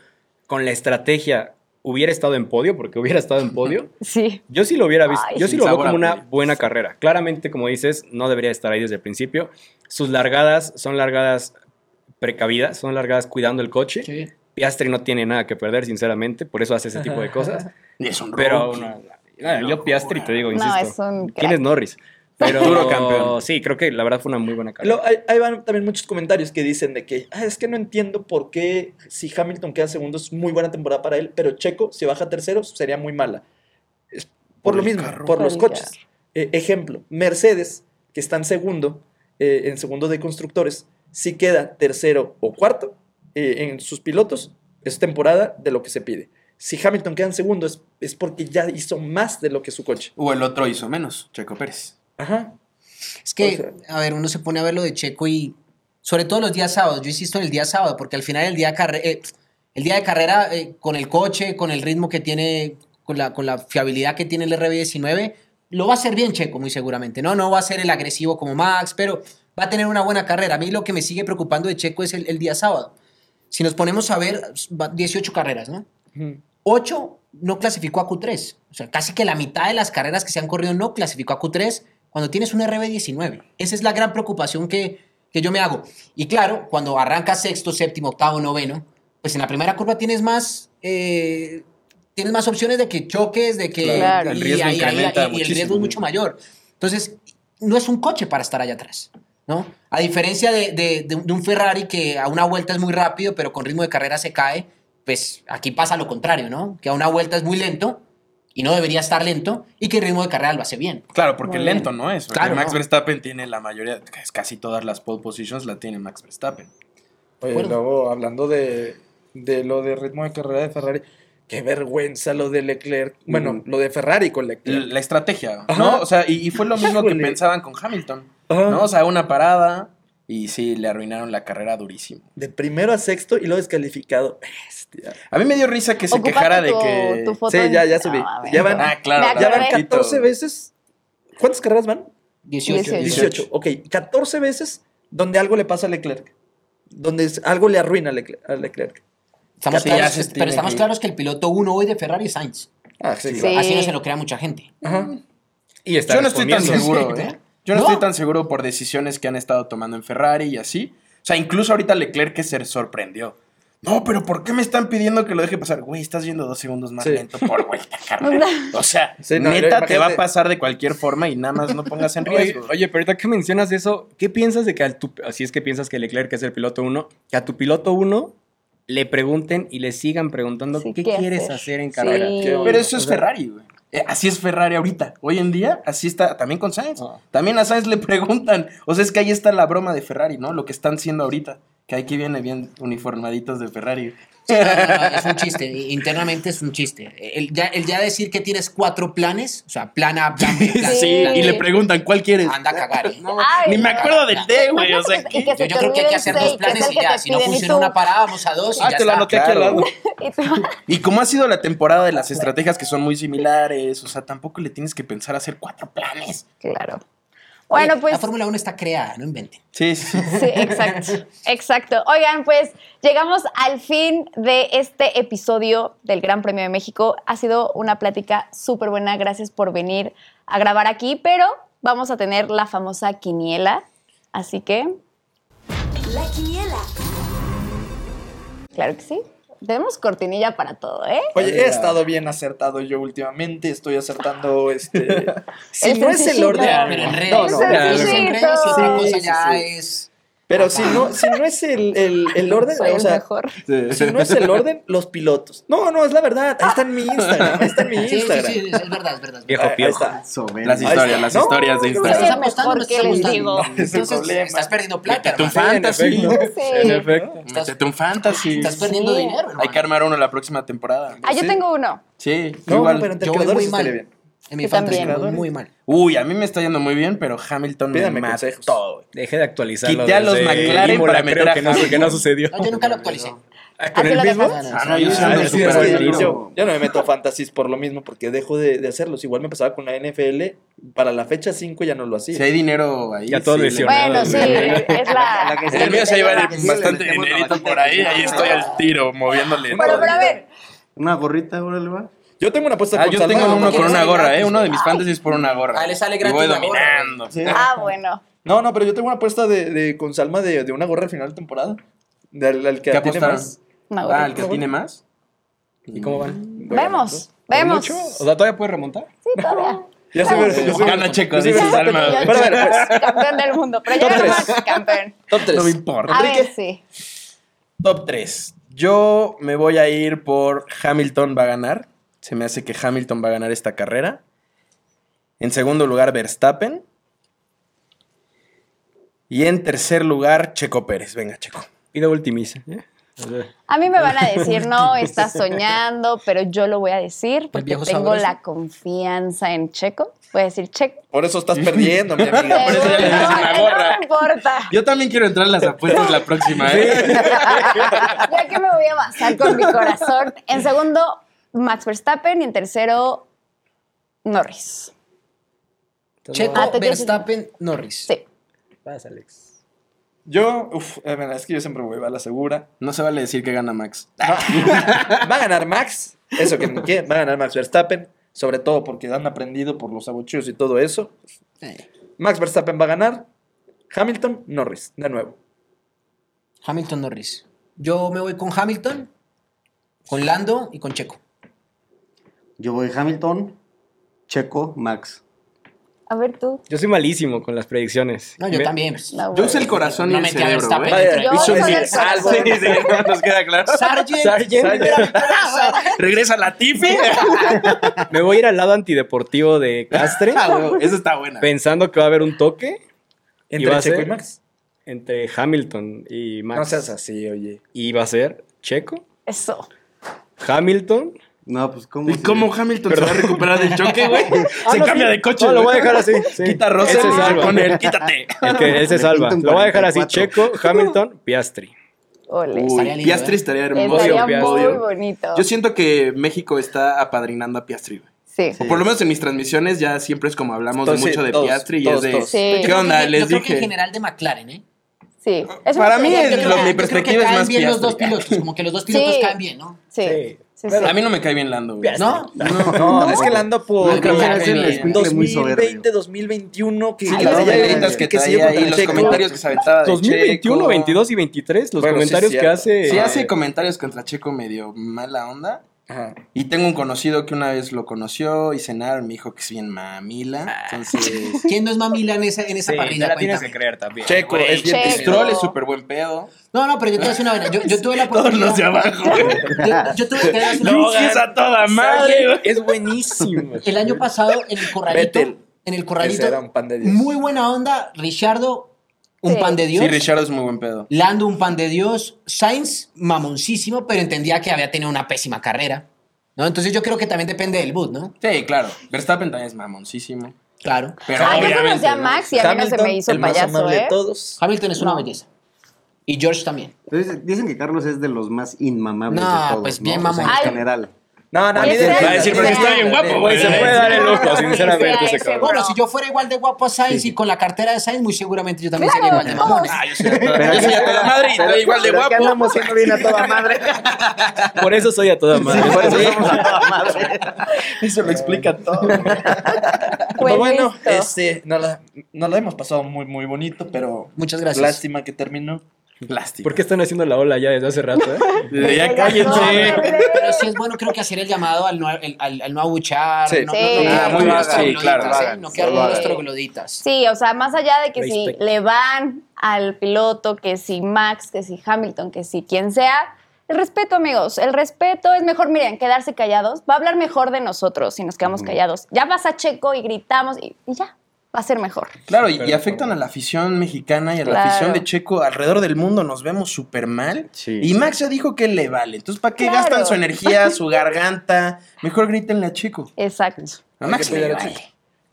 con la estrategia hubiera estado en podio, porque hubiera estado en podio. Sí. Yo sí lo hubiera visto. Ay. yo sí lo veo como una buena carrera. Claramente, como dices, no debería estar ahí desde el principio. Sus largadas son largadas precavidas, son largadas cuidando el coche. Piastri no tiene nada que perder, sinceramente, por eso hace ese tipo de cosas. Y es un Pero rookie. no, no, yo Piastri te digo, No, insisto. es un ¿Quién es Norris? Pero Duro campeón. Sí, creo que la verdad fue una muy buena carrera. Lo- ahí, ahí van también muchos comentarios que dicen de que "Ah, es que no entiendo por qué si Hamilton queda segundo es muy buena temporada para él, pero Checo si baja tercero sería muy mala. Es por, Por lo mismo, carro. por los coches. Eh, ejemplo, Mercedes, que está en segundo, eh, en segundo de constructores, si queda tercero o cuarto eh, en sus pilotos, es temporada de lo que se pide. Si Hamilton queda en segundo es, es porque ya hizo más de lo que su coche. O el otro hizo menos, Checo Pérez. Ajá. Es que, O sea- a ver, uno se pone a ver lo de Checo y sobre todo los días sábados. Yo insisto en el día sábado porque al final el día, eh, el día de carrera eh, con el coche, con el ritmo que tiene, con la, con la fiabilidad que tiene el RB19, lo va a hacer bien Checo muy seguramente. No, no va a ser el agresivo como Max, pero va a tener una buena carrera. A mí lo que me sigue preocupando de Checo es el, el día sábado. Si nos ponemos a ver, va- 18 carreras, ¿no? Ujú. 8 no clasificó a Q3. O sea, casi que la mitad de las carreras que se han corrido no clasificó a Q3 cuando tienes un RB19. Esa es la gran preocupación que, que yo me hago. Y claro, cuando arrancas sexto, séptimo, octavo, noveno, pues en la primera curva tienes más... eh, tienes más opciones de que choques, de que... Claro. El y riesgo incrementa y el riesgo es mucho mayor. Entonces, no es un coche para estar allá atrás. ¿no? A diferencia de, de- de un Ferrari que a una vuelta es muy rápido, pero con ritmo de carrera se cae, pues aquí pasa lo contrario, ¿no? Que a una vuelta es muy lento y no debería estar lento y que el ritmo de carrera lo hace bien. Claro, porque Muy lento no es. Claro, Max no. Verstappen tiene la mayoría, es casi todas las pole positions la tiene Max Verstappen. Oye, Bueno. luego hablando de, de lo de ritmo de carrera de Ferrari, qué vergüenza lo de Leclerc. Bueno, Ujú. lo de Ferrari con Leclerc. La, la estrategia, Ajá. ¿no? O sea, y, y fue lo mismo que pensaban con Hamilton, Ajá. ¿no? O sea, una parada y sí, le arruinaron la carrera durísimo. De primero a sexto y luego descalificado. Bestia. A mí me dio risa que se quejara de que... tu foto Sí, ya, ya subí. No, mames. Ya van, Ah, claro. Ya van fotito. 14 veces. ¿Cuántas carreras van? 18. 18. 18. Ok, 14 veces donde algo le pasa a Leclerc. Donde algo le arruina a Leclerc. a Leclerc. Estamos Sí, claros, pero estamos que- claros que el piloto 1 hoy de Ferrari es Sainz. Ah, sí, Sí. Así no se lo crea mucha gente. Ajá. Y está Yo no estoy tan seguro, ¿eh? Yo no, No. estoy tan seguro por decisiones que han estado tomando en Ferrari y así. O sea, incluso ahorita Leclerc que se sorprendió. No, pero ¿por qué me están pidiendo que lo deje pasar? Güey, estás yendo dos segundos más Sí. lento por vuelta, carnal. O sea, Sí, no, neta te va a pasar de cualquier forma y nada más no pongas en riesgo. oye, pero ahorita que mencionas eso, ¿qué piensas de que al tu, así es que piensas que Leclerc es el piloto 1, que a tu piloto 1 le pregunten y le sigan preguntando Sí, qué, ¿qué quieres hacer? hacer en carrera. Pero eso O es sea, Ferrari, güey. Eh, Así es Ferrari ahorita. Hoy en día, así está también con Sainz. Ah. También a Sainz le preguntan. O sea, es que ahí está la broma de Ferrari, ¿no? Lo que están haciendo ahorita. Que aquí viene bien uniformaditos de Ferrari. Sí, no, no, es un chiste. Internamente es un chiste. El ya, el ya decir que tienes cuatro planes, o sea, plan A, plan B, plan C, Sí. plan Y le preguntan, ¿cuál quieres? anda a cagar. ¿eh? Ay, Ni me acuerdo del D, güey. O sea, Imagínate que- Yo, creo que hay que hacer dos planes y ya. Si no funciona una parada, vamos a dos y Ah, ya te lo está. anoté aquí al lado. y como ha sido la temporada de las estrategias que son muy similares, o sea, tampoco le tienes que pensar hacer cuatro planes. Claro. Oye, Bueno, pues La Fórmula 1 está creada, no inventen. Sí, sí. Sí, exacto, exacto. Oigan, pues llegamos al fin de este episodio del Gran Premio de México. Ha sido una plática súper buena. Gracias por venir a grabar aquí, pero vamos a tener la famosa quiniela. Así que, La quiniela. claro que sí. Tenemos cortinilla para todo, ¿eh? Oye, he estado bien acertado yo últimamente. Estoy acertando este. si El no es el orden. Pero en redes. No, no. En redes otra cosa ya es. Pero si no, si no es el, el, el orden, Soy o el sea, mejor. si no es el orden, los pilotos. No, no, es la verdad. Ahí está en mi Instagram. Ahí está en mi Sí, sí, Instagram. sí, es verdad, es verdad. Viejo piojo. Las historias, las No, historias de no, ¿Estás Instagram. no mejor estás que les digo. El Entonces, problema. estás perdiendo plata, Métete un fantasy. Sí. En efecto. Estás, Métete un fantasy. estás perdiendo Sí. dinero, hermano. Hay que armar uno la próxima temporada. Ah, yo Sí. tengo uno. Sí, No, igual. pero entre Yo voy creadores muy mal. En mi fantasy muy mal. Uy, a mí me está yendo muy bien, pero Hamilton Pídame me mató. Dejé de actualizarlo. Quité a los McLaren para meter creo a que no, que no sucedió. No, yo nunca lo actualicé. Ah, ¿Con el lo mismo? Ah, no, yo sí Ah. Yo, no me meto a fantasies por lo mismo, porque dejo de, de hacerlos. Igual me pasaba con la NFL. Para la fecha 5 ya no lo hacía. Si hay dinero ahí. Ya todo sí, lesionado. Bueno, sí, es la... La que El mío se iba a ir Sí, le bastante dinerito por ahí. Ahí estoy al tiro, moviéndole. Bueno, pero a ver, Una gorrita, órale, va. Yo tengo una apuesta Ah, con yo tengo uno con una gorra, gratis, ¿eh? Uno de mis fantasies por una gorra. Ah, le sale Y gratis voy la gorra, dominando. Sí. ah, bueno. No, no, pero yo tengo una apuesta de, de con Salma de, de una gorra al final de temporada. Del al que ¿Qué tiene más. Una Ah, el que tiene más. ¿Y cómo van? Vemos, ¿Por vemos. mucho? O sea, ¿todavía puedes remontar? Sí, todavía. Ya se ve. Gana Checo, dice. Salma. Pero a ver, pues. Campeón del mundo. Pero Top tres. Campeón. Top 3. No me importa. A ver, sí. Top 3. Yo me voy a ir por Hamilton va a ganar. Se me hace que Hamilton va a ganar esta carrera. En segundo lugar, Verstappen. Y en tercer lugar, Checo Pérez. Venga, Checo. Pido ultimisa. ¿eh? O sea, A mí me van a decir, no, estás soñando, pero yo lo voy a decir porque tengo sabroso. la confianza en Checo. Voy a decir Checo. Por eso estás perdiendo, mi amiga. Por eso ya le dices una No, gorra. No me importa. Yo también quiero entrar en las apuestas la próxima, ¿eh? Ya que me voy a basar con mi corazón. En segundo, Max Verstappen. Y en tercero, Norris. Checo, Ah, Verstappen, Norris. Sí. Vas, Alex. Yo, uff, es que yo siempre me voy a la segura. No se vale decir que gana Max. Va, a ganar Max. Eso que ¿qué? va a ganar Max Verstappen. Sobre todo porque han aprendido por los abucheos y todo eso. Eh, Max Verstappen va a ganar. Hamilton, Norris, de nuevo. Hamilton, Norris. Yo me voy con Hamilton, con Lando y con Checo. Yo voy Hamilton, Checo, Max. A ver tú. Yo soy malísimo con las predicciones. No, yo Me- también. No, Yo usé el corazón No y el cerebro, güey. nos queda claro. Sargent. Sargent. Regresa la Tiffy. Me voy a ir al lado antideportivo de Castre, Ah, Esa está buena. pensando que va a haber un toque Entre va a Checo ser- y Max. entre Hamilton y Max. No seas así, oye. Y va a ser Checo, Eso. Hamilton. No, pues cómo. ¿Y cómo Hamilton se va a recuperar del choque, güey? se no, cambia sí. de coche. No, lo voy a dejar así. sí. Quita a Él Russell se y se salva. pone él. Quítate. El que él se salva. Lo voy a dejar así: 44. Checo, Hamilton, Piastri. Ole. Uy, Estaría lindo, Piastri ¿eh? estaría hermoso. Estaría Piastri. muy bonito. Yo siento que México está apadrinando a Piastri, güey. Sí. O por lo menos en mis transmisiones ya siempre es como hablamos Entonces, de mucho de todos, Piastri y todos, es de... todos. Sí. ¿Qué onda? Yo creo que- Les yo creo que en dije... general de McLaren, ¿eh? Sí. Para mí es que lo- mi Yo creo que perspectiva es caen más bien los dos Piastri. pilotos, como que los dos pilotos Sí. caen bien, ¿no? Sí. Sí. Sí. A mí no me cae bien Lando, güey. ¿No? No, es que Lando por No, creo que es el escuincle muy soberbio. 2020, 2021, que Sí, que se ahí, los Checo. comentarios que se aventaba de 2021, Checo. 22 y 23, los Bueno, sí, comentarios que hace. Sí eh, hace comentarios contra Checo medio mala onda. Ajá. Y tengo un conocido que una vez lo conoció y cenaron, me dijo que es bien mamila. Entonces, ¿Quién no es mamila en esa, en esa Sí, parrilla? la tienes que creer también. Checo, güey, es bien. Stroll es súper buen pedo. No, no, pero yo te voy a decir una vaina. Yo, yo tuve la Todos oportunidad. los de abajo. Yo, yo tuve a decir una- No, es a toda madre. Es buenísimo. El año pasado en el corralito. Vettel. En el corralito. era un pan de Dios. Muy buena onda. Richardo, un Sí. pan de Dios. Sí, Richard es muy buen pedo. Lando, un pan de Dios. Sainz, mamoncísimo, pero entendía que había tenido una pésima carrera. ¿no? Entonces yo creo que también depende del boot, ¿no? Sí, claro. Verstappen también es mamoncísimo. Claro. Pero Ah, yo conocí a. Max y a mí no se me hizo el más payaso, de ¿eh? todos. Hamilton es una No. belleza. Y George también. Entonces, dicen que Carlos es de los más inmamables No, de todos. pues ¿no? bien O sea, mamón. en Ay. general. No, no, a mí de- Va a decir, porque está bien guapo, güey. Se puede dar el lujo, sinceramente, ese cabrón. Bueno, si yo fuera igual de guapo a Sainz y con la cartera de Sainz, muy seguramente yo también sería igual de mamón. Ah, yo soy a toda, yo soy a toda madre y estoy igual de Pero es que guapo. andamos siendo bien a toda madre. Por eso soy a toda madre. Por eso somos a toda madre. Eso lo explica todo. Pero bueno, este, no la, no la hemos pasado muy, muy bonito, pero Muchas gracias. lástima que terminó. Plástico. ¿Por qué están haciendo la ola ya desde hace rato? eh? Ya No, cállense. Pero sí es bueno, creo que hacer el llamado al no, el- al, al no abuchar, Sí. no, Sí. no, no, Ah, sí, claro, ¿eh? No quedar con los trogloditas. Sí, o sea, más allá de que Respect. si le van al piloto, que si Max, que si Hamilton, que si quien sea, el respeto, amigos, el respeto es mejor, miren, quedarse callados, va a hablar mejor de nosotros si nos quedamos callados. Ya vas a Checo y gritamos y, y ya, va a ser mejor. Claro, y, y afectan a la afición mexicana y a la afición de Checo alrededor del mundo. Nos vemos súper mal. Sí. Y Max ya dijo que le vale. Entonces, ¿para qué Claro. gastan su energía, su garganta? Mejor grítenle a Checo. Exacto. A Hay Max le a vale.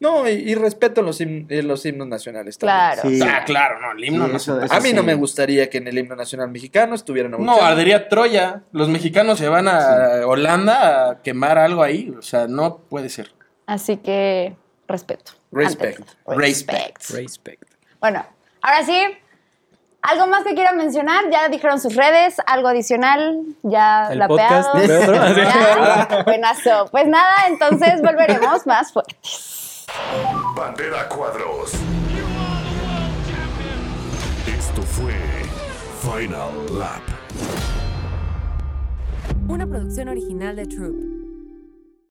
No, y, y respeto los, him- eh, los himnos nacionales. también. Claro. Sí. Ah, claro, no, el himno Sí, eso- eso A mí no me gustaría que en el himno nacional mexicano estuvieran No, ardería Troya. Los mexicanos se van a Holanda a quemar algo ahí. O sea, no puede ser. Así que respeto. Respect. Respect. Respect. Bueno, ahora sí, ¿algo más que quieran mencionar? Ya dijeron sus redes, algo adicional, ya El podcast. Ya, buenazo. Pues nada, entonces volveremos más fuertes. Bandera Cuadros. Esto fue Final Lap. Una producción original de Troop.